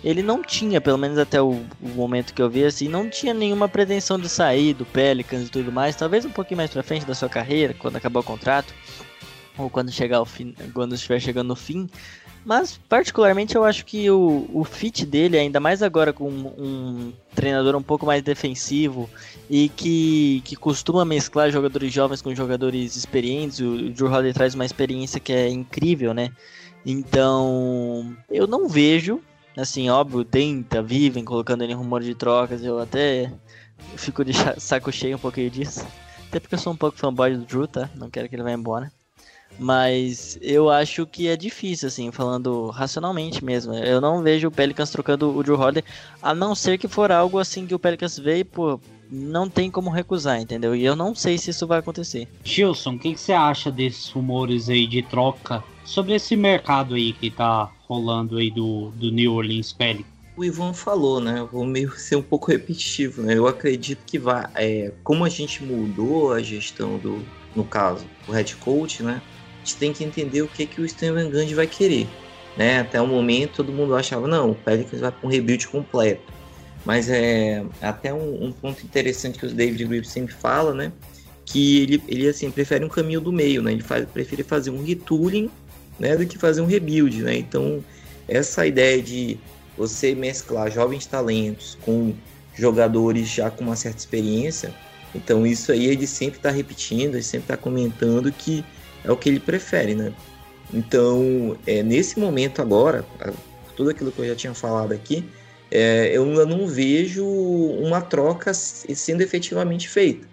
ele não tinha, pelo menos até o, o, momento que eu vi, assim, não tinha nenhuma pretensão de sair do Pelicans e tudo mais. Talvez um pouquinho mais pra frente da sua carreira, quando acabar o contrato, ou quando chegar ao fim, quando estiver chegando no fim. Mas, particularmente, eu acho que o, o fit dele, ainda mais agora com um, treinador um pouco mais defensivo e que, que costuma mesclar jogadores jovens com jogadores experientes, o, o Drew Holiday traz uma experiência que é incrível, né? Então, eu não vejo Assim, óbvio, tenta, vivem colocando ele em rumor de trocas. Eu até fico de saco cheio um pouquinho disso. Até porque eu sou um pouco fanboy do Drew, tá? Não quero que ele vá embora. Mas eu acho que é difícil, assim, falando racionalmente mesmo. Eu não vejo o Pelicans trocando o Drew Holiday, a não ser que for algo assim que o Pelicans veio, pô, não tem como recusar, entendeu? E eu não sei se isso vai acontecer.
Gilson, o que, você acha desses rumores aí de troca sobre esse mercado aí que tá rolando aí do, do New Orleans Pelicans?
O Ivan falou, né? Eu vou meio ser um pouco repetitivo, né? Eu acredito que vai. É, como a gente mudou a gestão do, no caso, o head coach, né? A gente tem que entender o que, que o Steven Gandhi vai querer. Né? Até o momento todo mundo achava, não, o Pelicans vai para um rebuild completo. Mas é até um, um, ponto interessante que o David Griffith sempre fala, né? Que ele, ele assim, prefere um caminho do meio, né? Ele faz, prefere fazer um retooling né, do que fazer um rebuild, né? Então, essa ideia de você mesclar jovens talentos com jogadores já com uma certa experiência, então isso aí ele sempre está repetindo, ele sempre está comentando que é o que ele prefere, né? Então, é, nesse momento agora, tudo aquilo que eu já tinha falado aqui, é, eu não vejo uma troca sendo efetivamente feita.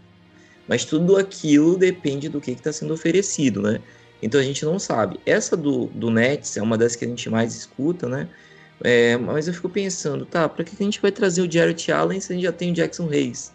Mas tudo aquilo depende do que está sendo oferecido, né? Então a gente não sabe. Essa do, do Nets é uma das que a gente mais escuta, né? É, mas eu fico pensando, tá, para que a gente vai trazer o Jarrett Allen se a gente já tem o Jackson Reis?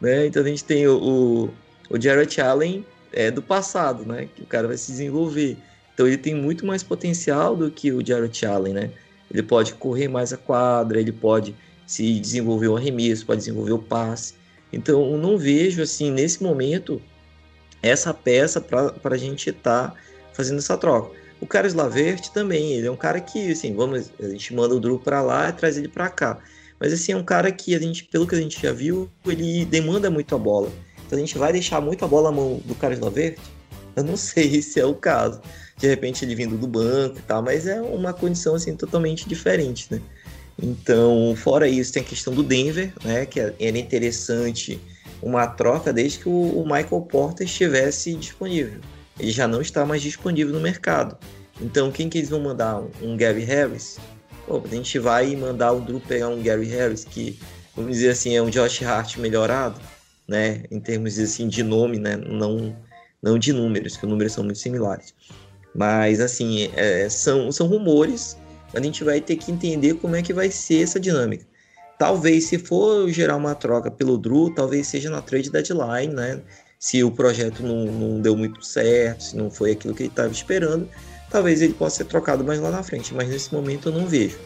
Né? Então a gente tem o, o, o Jarrett Allen é, do passado, né? Que o cara vai se desenvolver. Então ele tem muito mais potencial do que o Jarrett Allen, né? Ele pode correr mais a quadra, ele pode se desenvolver o arremesso, pode desenvolver o passe. Então eu não vejo assim nesse momento essa peça para a gente estar tá fazendo essa troca. O Carlos Lavert também, ele é um cara que, assim, vamos, a gente manda o Drew para lá e traz ele para cá. Mas, assim, é um cara que, a gente, pelo que a gente já viu, ele demanda muito a bola. Então, a gente vai deixar muito a bola na mão do Carlos Lavert? Eu não sei se é o caso. De repente, ele vindo do banco e tal, mas é uma condição, assim, totalmente diferente, né? Então, fora isso, tem a questão do Denver, né? Que era interessante uma troca desde que o, Michael Porter estivesse disponível. Ele já não está mais disponível no mercado. Então, quem que eles vão mandar? Um Gary Harris? Pô, a gente vai mandar o Drew pegar um Gary Harris, que, vamos dizer assim, é um Josh Hart melhorado, né? Em termos assim, de nome, né? Não, não de números, que os números são muito similares. Mas, assim, é, são, são rumores, a gente vai ter que entender como é que vai ser essa dinâmica. Talvez, se for gerar uma troca pelo Drew, talvez seja na trade deadline, né? Se o projeto não, não deu muito certo, se não foi aquilo que ele estava esperando, talvez ele possa ser trocado mais lá na frente, mas nesse momento eu não vejo.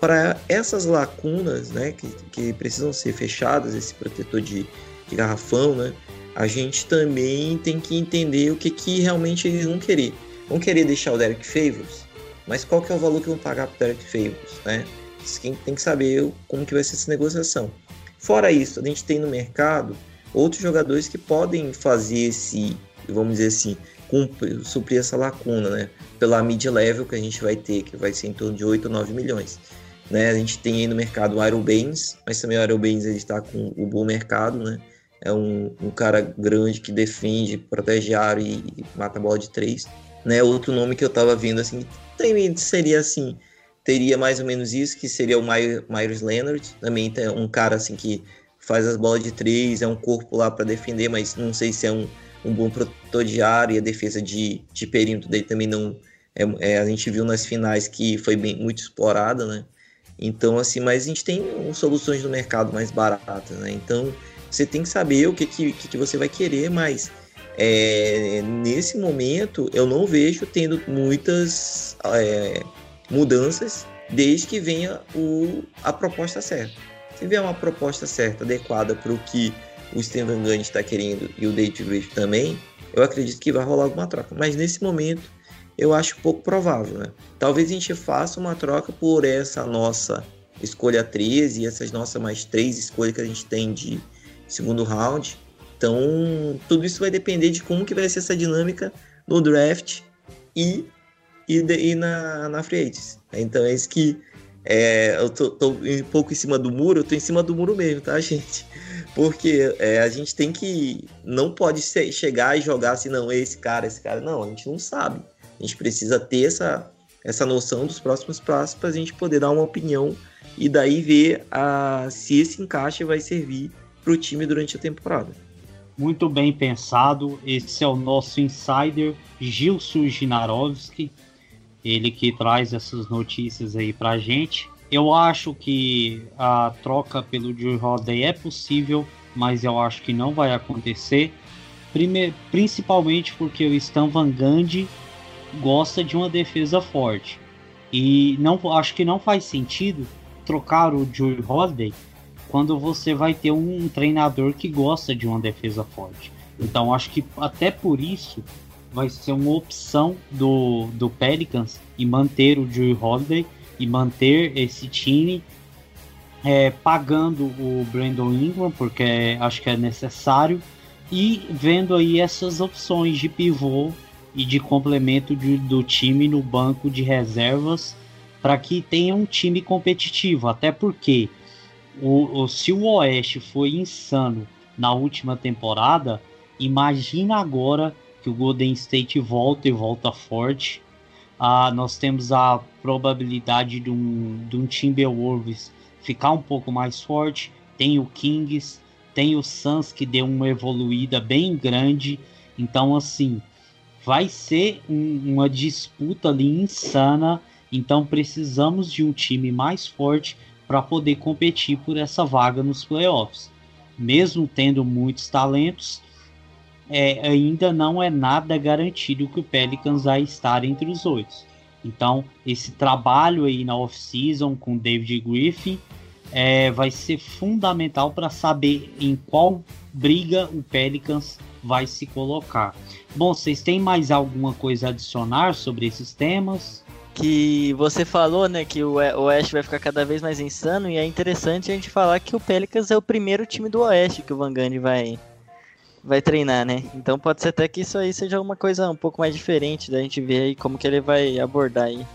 Para essas lacunas, né, que, que precisam ser fechadas, esse protetor de, de garrafão, né, a gente também tem que entender o que, que realmente eles vão querer. Vão querer deixar o Derek Favors, mas qual que é o valor que vão pagar para o Derek Favors, né? Quem tem que saber como que vai ser essa negociação. Fora isso, a gente tem no mercado outros jogadores que podem fazer esse, vamos dizer assim, cumprir, suprir essa lacuna, né? Pela mid-level que a gente vai ter, que vai ser em torno de 8 ou 9 milhões. Né? A gente tem aí no mercado o Iron Baines, mas também o Iron Baines ele está com o bom mercado, né? É um, um cara grande que defende, protege área e, e mata a bola de três. né? Outro nome que eu tava vendo assim, também seria assim, teria mais ou menos isso, que seria o Myers Leonard, também um cara assim que faz as bolas de três, é um corpo lá para defender, mas não sei se é um, um bom protetor de área e a defesa de, de perímetro dele também não. É, é, a gente viu nas finais que foi bem, muito explorada, né? Então, assim, mas a gente tem soluções no mercado mais baratas, né? Então, você tem que saber o que, que, que você vai querer, mas é, nesse momento eu não vejo tendo muitas é, mudanças desde que venha o, a proposta certa. Se vier uma proposta certa, adequada para o que o Steven Gunn está querendo e o David Griffith também, eu acredito que vai rolar alguma troca. Mas nesse momento, eu acho pouco provável. Né? Talvez a gente faça uma troca por essa nossa escolha 13 e essas nossas mais três escolhas que a gente tem de segundo round. Então, tudo isso vai depender de como que vai ser essa dinâmica no draft e, e, e na, na agents. Então, é isso que é, eu tô, tô, um pouco em cima do muro, eu tô em cima do muro mesmo, tá, gente? Porque é, a gente tem que. Não pode ser, chegar e jogar assim, não, esse cara, esse cara. Não, a gente não sabe. A gente precisa ter essa, essa noção dos próximos passos para a gente poder dar uma opinião e daí ver a, se esse encaixe vai servir para o time durante a temporada.
Muito bem pensado. Esse é o nosso insider Gilson Ginarovski ele que traz essas notícias aí pra gente. Eu acho que a troca pelo Drew Holiday é possível, mas eu acho que não vai acontecer. Primeiro, principalmente porque o Stan Van Gundy gosta de uma defesa forte. E não acho que não faz sentido trocar o Drew Holiday quando você vai ter um treinador que gosta de uma defesa forte. Então acho que até por isso vai ser uma opção do, do Pelicans e manter o Drew Holiday e manter esse time é, pagando o Brandon Ingram, porque acho que é necessário, e vendo aí essas opções de pivô e de complemento de, do time no banco de reservas para que tenha um time competitivo, até porque o, o, se o Oeste foi insano na última temporada, imagina agora que o Golden State volta e volta forte. Ah, nós temos a probabilidade de um, de um Timberwolves ficar um pouco mais forte. Tem o Kings, tem o Suns que deu uma evoluída bem grande. Então, assim, vai ser um, uma disputa ali insana. Então, precisamos de um time mais forte para poder competir por essa vaga nos playoffs. Mesmo tendo muitos talentos, é, ainda não é nada garantido que o Pelicans vai estar entre os oito. Então, esse trabalho aí na off-season com David Griffin é, vai ser fundamental para saber em qual briga o Pelicans vai se colocar. Bom, vocês têm mais alguma coisa a adicionar sobre esses temas?
Que você falou, né, que o Oeste vai ficar cada vez mais insano e é interessante a gente falar que o Pelicans é o primeiro time do Oeste que o Van Gundy vai vai treinar, né? Então pode ser até que isso aí seja uma coisa um pouco mais diferente da gente ver aí como que ele vai abordar aí.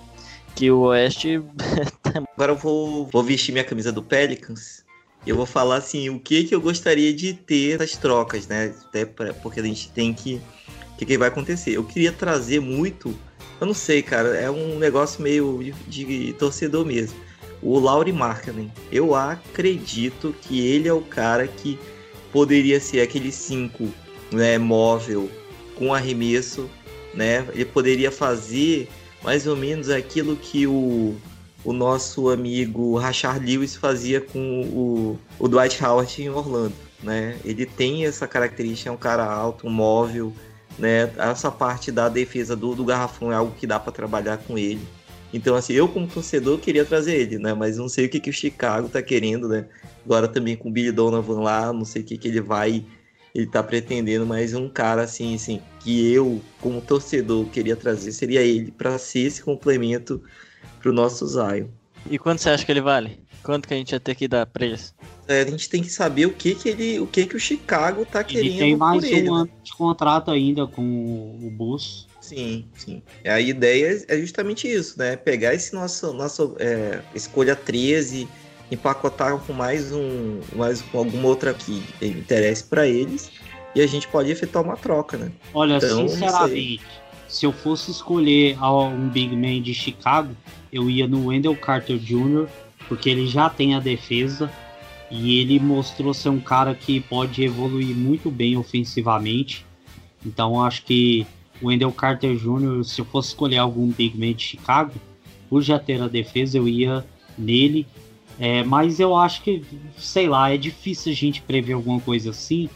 Que o Oeste.
Agora eu vou, vou vestir minha camisa do Pelicans e eu vou falar assim, o que que eu gostaria de ter essas trocas, né? Até pra, porque a gente tem que. O que, que vai acontecer? Eu queria trazer muito. Eu não sei, cara, é um negócio meio de, de torcedor mesmo. O Laurie Markkinen. Eu acredito que ele é o cara que poderia ser aquele 5 né, móvel com arremesso, né? Ele poderia fazer mais ou menos aquilo que o, o nosso amigo Rachard Lewis fazia com o, o Dwight Howard em Orlando, né? Ele tem essa característica, é um cara alto, um móvel, né? Essa parte da defesa do, do garrafão é algo que dá para trabalhar com ele. Então, assim, eu como torcedor queria trazer ele, né? Mas não sei o que, que o Chicago tá querendo, né? Agora também com o Billy Donovan lá, não sei o que, que ele vai. Ele tá pretendendo, mas um cara assim, assim, que eu, como torcedor, queria trazer seria ele para ser esse complemento pro nosso Zion.
E quanto você acha que ele vale? Quanto que a gente ia ter que dar pra eles?
É, a gente tem que saber o que que ele, o que que o Chicago tá querendo
ele tem mais
por
um
ele, né?
ano de contrato ainda com o Bulls.
Sim, sim. A ideia é justamente isso, né? Pegar esse nosso, nosso é, escolha 13, empacotar com mais um, mais com alguma outra que interesse para eles e a gente pode efetuar uma troca, né?
Olha,
Então,
sinceramente, se eu fosse escolher um big man de Chicago, eu ia no Wendell Carter Jr., porque ele já tem a defesa e ele mostrou ser um cara que pode evoluir muito bem ofensivamente. Então acho que o Wendell Carter Jr., se eu fosse escolher algum big man de Chicago, por já ter a defesa, eu ia nele. É, mas eu acho que, sei lá, é difícil a gente prever alguma coisa assim,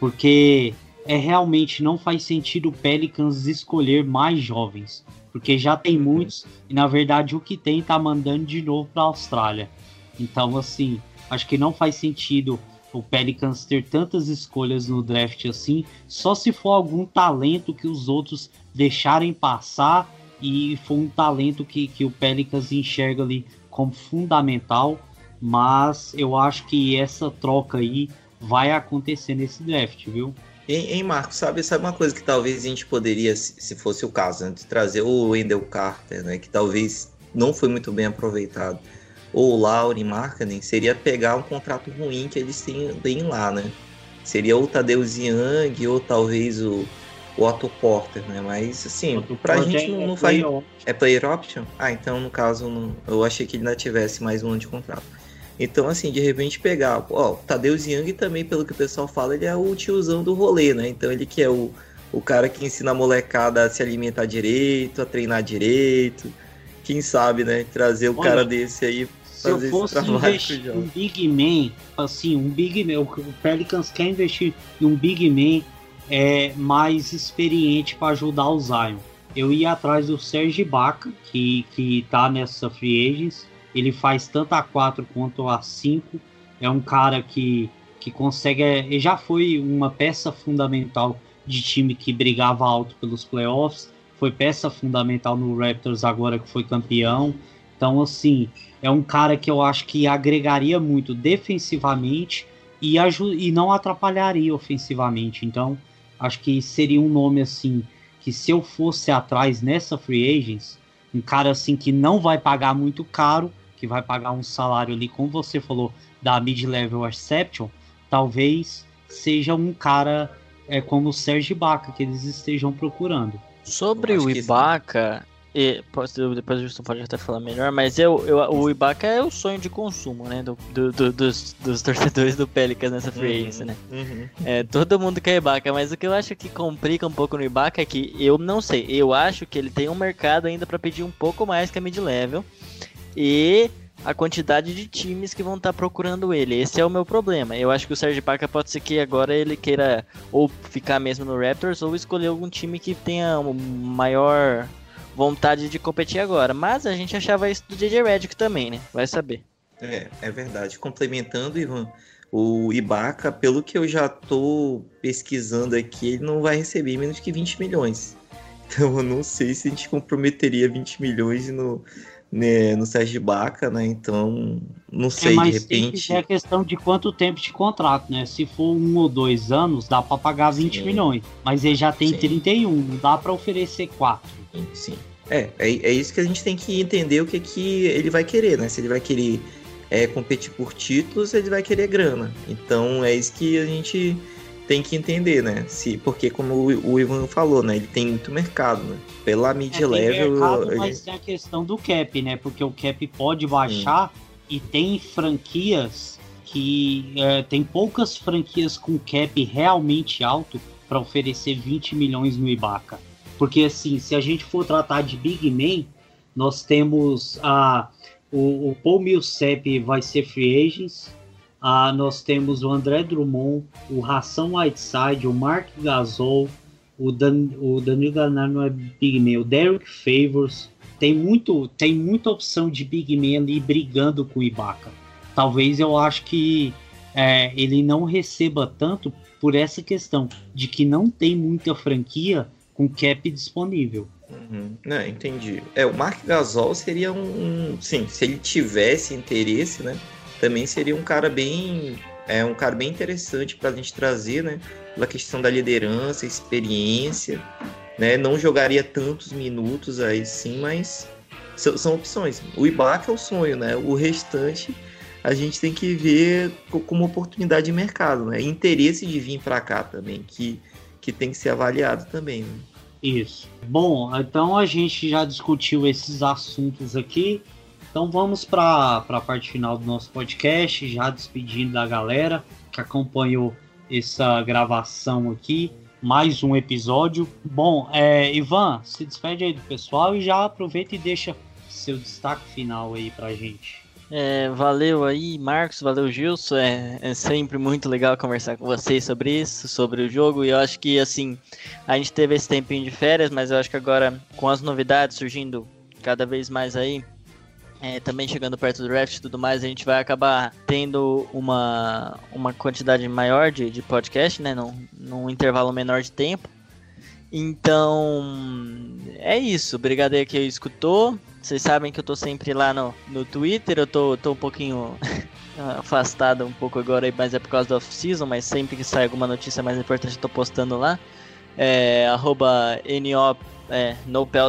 porque é realmente não faz sentido o Pelicans escolher mais jovens, porque já tem muitos e na verdade o que tem tá mandando de novo para a Austrália. Então, assim, acho que não faz sentido o Pelicans ter tantas escolhas no draft assim, só se for algum talento que os outros deixarem passar e for um talento que, que o Pelicans enxerga ali como fundamental, mas eu acho que essa troca aí vai acontecer nesse draft, viu?
Em Marcos, sabe, sabe uma coisa que talvez a gente poderia, se fosse o caso, né, de trazer o Wendell Carter, né, que talvez não foi muito bem aproveitado, ou o Laurie Markkanen, seria pegar um contrato ruim que eles têm, lá, né? Seria ou o Tadeu Young ou talvez o, o Otto Porter, né? Mas assim, Otto pra Porter gente não, é não faz. É player option? Ah, então no caso não... eu achei que ele ainda tivesse mais um ano de contrato. Então, assim, de repente pegar. Ó, o Tadeu Young também, pelo que o pessoal fala, ele é o tiozão do rolê, né? Então ele que é o, o cara que ensina a molecada a se alimentar direito, a treinar direito. Quem sabe, né? Trazer o Olha, cara desse aí.
Se eu fosse investir um Big Man, assim, um Big Man, o Pelicans quer investir em um Big Man é, mais experiente para ajudar o Zion. Eu ia atrás do Serge Baca, que, que tá nessa free agents ele faz tanto a 4 quanto a 5. É um cara que, que consegue. Ele já foi uma peça fundamental de time que brigava alto pelos playoffs. Foi peça fundamental no Raptors agora que foi campeão. Então, assim, é um cara que eu acho que agregaria muito defensivamente e, e não atrapalharia ofensivamente. Então, acho que seria um nome assim que se eu fosse atrás nessa free agents, um cara assim que não vai pagar muito caro, que vai pagar um salário ali, como você falou, da mid-level exception, talvez seja um cara é, como o Serge Ibaka que eles estejam procurando.
Sobre o Ibaka, e, depois o Justin pode até falar melhor, mas eu, eu, o Ibaka é o sonho de consumo, né? Do, do, do dos, dos, torcedores do Pelicans nessa free uhum, né? Uhum. É, todo mundo quer Ibaka, mas o que eu acho que complica um pouco no Ibaka é que eu não sei, eu acho que ele tem um mercado ainda para pedir um pouco mais que a mid-level e a quantidade de times que vão estar tá procurando ele. Esse é o meu problema. Eu acho que o Serge Parker pode ser que agora ele queira ou ficar mesmo no Raptors ou escolher algum time que tenha maior vontade de competir agora. Mas a gente achava isso do JJ Redick também, né? Vai saber.
É, é verdade. Complementando, Ivan, o Ibaka, pelo que eu já tô pesquisando aqui, ele não vai receber menos que 20 milhões. Então eu não sei se a gente comprometeria 20 milhões no, né, no Sérgio Baca, né? Então, não é, sei, é, de repente.
É a questão de quanto tempo de contrato, né? Se for um ou dois anos, dá para pagar 20 sim. milhões. Mas ele já tem sim. 31, não dá para oferecer 4.
Sim, sim. É, é, é, isso que a gente tem que entender o que, que ele vai querer, né? Se ele vai querer é, competir por títulos, ele vai querer grana. Então é isso que a gente tem que entender, né? Se, porque como o, o Ivan falou, né? Ele tem muito mercado, né? Pela mid é, level.
Mercado, ele... Mas tem a questão do cap, né? Porque o cap pode baixar hum. e tem franquias que é, tem poucas franquias com cap realmente alto para oferecer 20 milhões no Ibaka. Porque assim, se a gente for tratar de Big Man, nós temos a o, o Paul Millsap vai ser free agents, ah, nós temos o André Drummond, o Ração Whiteside, o Mark Gasol, o, Dan, o Danilo Ganar não é Big Man, o Derek Favors. Tem, muito, tem muita opção de Big Man ali brigando com o Ibaka. Talvez eu acho que é, ele não receba tanto por essa questão de que não tem muita franquia com cap disponível.
Uhum. Não, entendi. É, o Mark Gasol seria um, um, Sim, se ele tivesse interesse, né? também seria um cara bem é um cara bem interessante para a gente trazer, né? Pela questão da liderança, experiência, né? Não jogaria tantos minutos aí sim, mas são, são opções. O Ibaka é o sonho, né? O restante a gente tem que ver como oportunidade de mercado, né? Interesse de vir para cá também, que, que tem que ser avaliado também. Né?
Isso. Bom, então a gente já discutiu esses assuntos aqui. Então vamos para a parte final do nosso podcast, já despedindo da galera que acompanhou essa gravação aqui, mais um episódio. Bom, é, Ivan, se despede aí do pessoal e já aproveita e deixa seu destaque final aí pra gente.
É, valeu aí, Marcos, valeu, Gilson. É, é, sempre muito legal conversar com vocês sobre isso, sobre o jogo. E eu acho que, assim, a gente teve esse tempinho de férias, mas eu acho que agora, com as novidades surgindo cada vez mais aí, é, também chegando perto do draft e tudo mais, a gente vai acabar tendo uma, uma quantidade maior de, de podcast, né? Num, num intervalo menor de tempo. Então, é isso. Obrigado aí que escutou. Vocês sabem que eu tô sempre lá no, no Twitter, eu tô, tô um pouquinho afastado um pouco agora, mas é por causa do off-season, mas sempre que sai alguma notícia mais importante eu tô postando lá. É, arroba NO, é,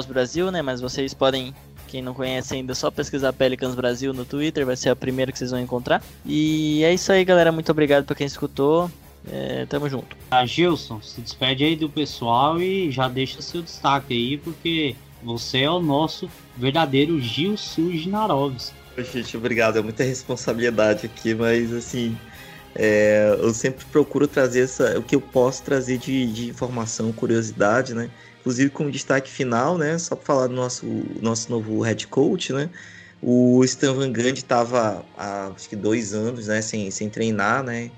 Brasil, né? Mas vocês podem, quem não conhece ainda, só pesquisar Pelicans Brasil no Twitter, vai ser a primeira que vocês vão encontrar. E é isso aí, galera. Muito obrigado por quem escutou. É, tamo junto.
Ah, Gilson, se despede aí do pessoal e já deixa seu destaque aí, porque você é o nosso verdadeiro Gil Sujnarovski.
Gente, obrigado. É muita responsabilidade aqui, mas assim, é, eu sempre procuro trazer essa, o que eu posso trazer de, de informação, curiosidade, né? Inclusive como destaque final, né? Só para falar do nosso, nosso novo head coach, né? O Stan Van Gundy estava há acho que dois anos, né? Sem, sem treinar, né?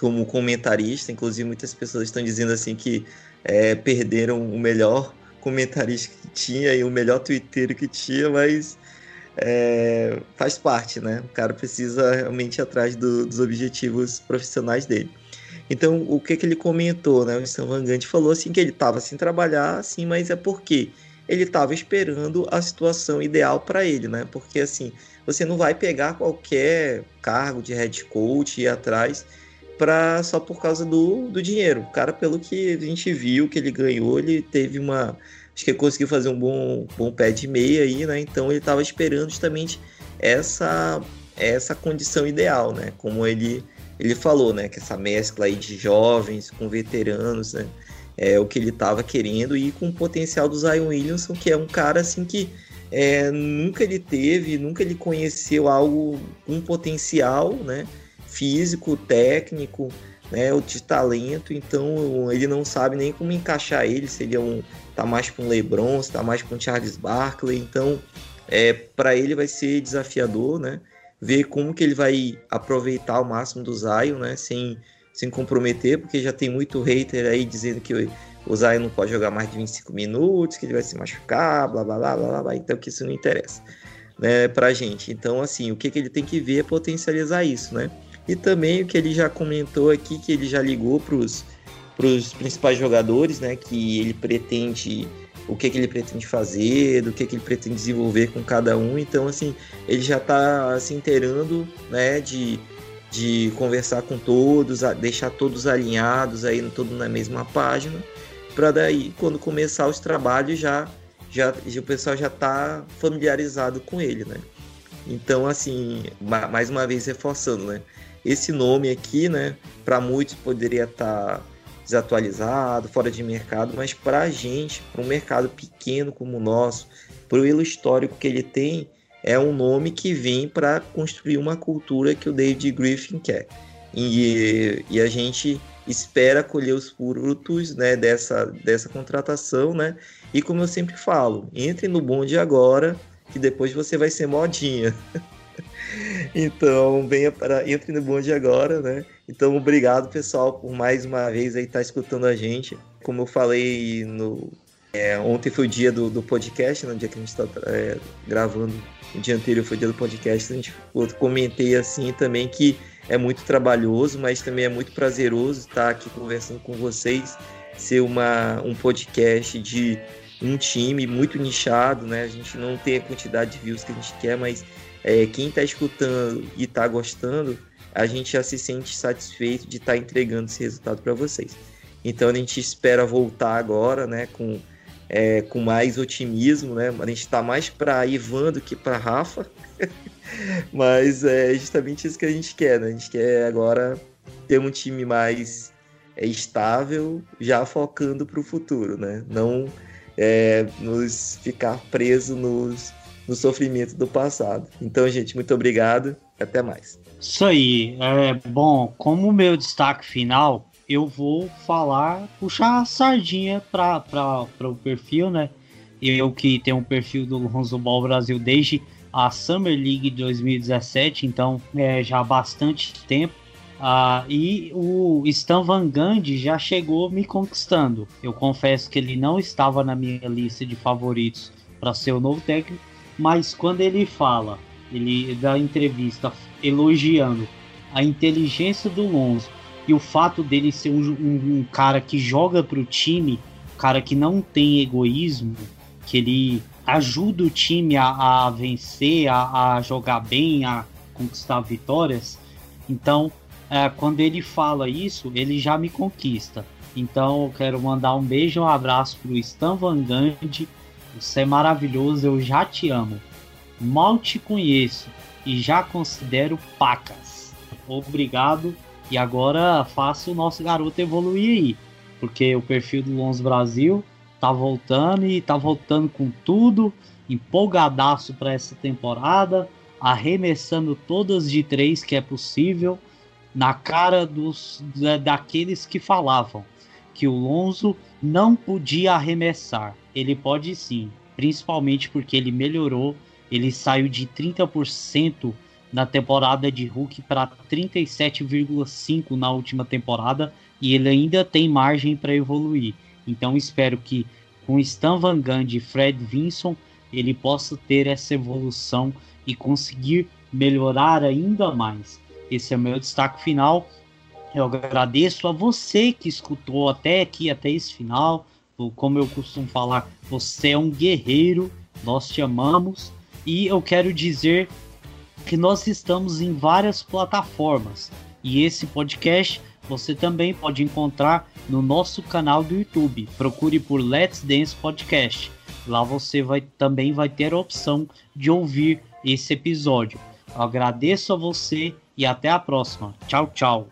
Como comentarista, inclusive muitas pessoas estão dizendo assim que é, perderam o melhor comentarista que tinha e o melhor twitteiro que tinha, mas é, faz parte, né? O cara precisa realmente ir atrás do, dos objetivos profissionais dele. Então, o que, que ele comentou, né? O Stan Van falou assim que ele estava sem trabalhar, assim, mas é porque ele estava esperando a situação ideal para ele, né? Porque assim, você não vai pegar qualquer cargo de head coach e ir atrás pra, só por causa do, do dinheiro. O cara, pelo que a gente viu que ele ganhou, ele teve uma. Acho que ele conseguiu fazer um bom, bom pé de meia aí, né? Então ele estava esperando justamente essa, essa condição ideal, né? Como ele, ele falou, né? Que essa mescla aí de jovens com veteranos, né? É o que ele estava querendo e com o potencial do Zion Williamson, que é um cara assim que é, nunca ele teve, nunca ele conheceu algo um potencial, né? Físico, técnico, né, de talento, então ele não sabe nem como encaixar ele, seria um tá mais para um LeBron, se tá mais para um Charles Barkley, então é, para ele vai ser desafiador, né? Ver como que ele vai aproveitar o máximo do Zion, né? Sem, sem comprometer, porque já tem muito hater aí dizendo que o Zion não pode jogar mais de 25 minutos, que ele vai se machucar, blá blá blá blá blá, então que isso não interessa, né? Pra gente. Então, assim, o que, que ele tem que ver é potencializar isso, né? E também o que ele já comentou aqui, que ele já ligou para os principais jogadores, né? Que ele pretende, o que, que ele pretende fazer, do que, que ele pretende desenvolver com cada um. Então, assim, ele já está se inteirando, né? De, de conversar com todos, deixar todos alinhados aí, todos na mesma página, para daí, quando começar os trabalhos, já, já, o pessoal já está familiarizado com ele, né? Então, assim, mais uma vez reforçando, né? Esse nome aqui, né, para muitos poderia estar tá desatualizado, fora de mercado, mas para a gente, para um mercado pequeno como o nosso, pelo histórico que ele tem, é um nome que vem para construir uma cultura que o David Griffin quer. E, e a gente espera colher os frutos né, dessa, dessa contratação, né? E como eu sempre falo, entre no bonde agora, que depois você vai ser modinha. então, venha para entre no bonde agora, né? Então, obrigado, pessoal, por mais uma vez aí estar tá escutando a gente. Como eu falei no é, ontem foi o dia do, do podcast, no né? dia que a gente está é, gravando, o dia anterior foi o dia do podcast, a gente eu comentei assim também que é muito trabalhoso, mas também é muito prazeroso estar aqui conversando com vocês, ser uma, um podcast de um time muito nichado, né? A gente não tem a quantidade de views que a gente quer, mas é, quem está escutando e está gostando, a gente já se sente satisfeito de estar tá entregando esse resultado para vocês. Então a gente espera voltar agora, né, com, é, com mais otimismo, né? A gente está mais para Ivan do que para Rafa, mas é justamente isso que a gente quer, né? A gente quer agora ter um time mais é, estável, já focando para o futuro, né? Não é, nos ficar preso nos, no sofrimento do passado. Então, gente, muito obrigado e até mais.
Isso aí. É, bom, como meu destaque final, eu vou falar, puxar a sardinha para o perfil, né? Eu que tenho um perfil do Lonzo Ball Brasil desde a Summer League 2017, então é já há bastante tempo. Ah, e o Stan Van Gundy já chegou me conquistando. Eu confesso que ele não estava na minha lista de favoritos para ser o novo técnico, mas quando ele fala, ele dá entrevista elogiando a inteligência do Lonzo e o fato dele ser um, um, um cara que joga para o time, cara que não tem egoísmo, que ele ajuda o time a, a vencer, a, a, jogar bem, a conquistar vitórias. Então, é, quando ele fala isso, ele já me conquista. Então, eu quero mandar um beijo um abraço pro Stan Van Gundy. Você é maravilhoso, eu já te amo. Mal te conheço e já considero pacas. Obrigado. E agora faça o nosso garoto evoluir aí. Porque o perfil do Lons Brasil tá voltando e tá voltando com tudo, empolgadaço para essa temporada, arremessando todas de três que é possível, na cara dos daqueles que falavam que o Lonzo não podia arremessar. Ele pode sim, principalmente porque ele melhorou, ele saiu de 30% na temporada de Hulk para 37,5 na última temporada e ele ainda tem margem para evoluir. Então espero que com Stan Van Gundy e Fred Vinson ele possa ter essa evolução e conseguir melhorar ainda mais. Esse é o meu destaque final. Eu agradeço a você que escutou até aqui, até esse final. Como eu costumo falar, você é um guerreiro, nós te amamos. E eu quero dizer que nós estamos em várias plataformas. E esse podcast você também pode encontrar no nosso canal do YouTube. Procure por Let's Dance Podcast. Lá você vai também vai ter a opção de ouvir esse episódio. Eu agradeço a você e até a próxima. Tchau, tchau.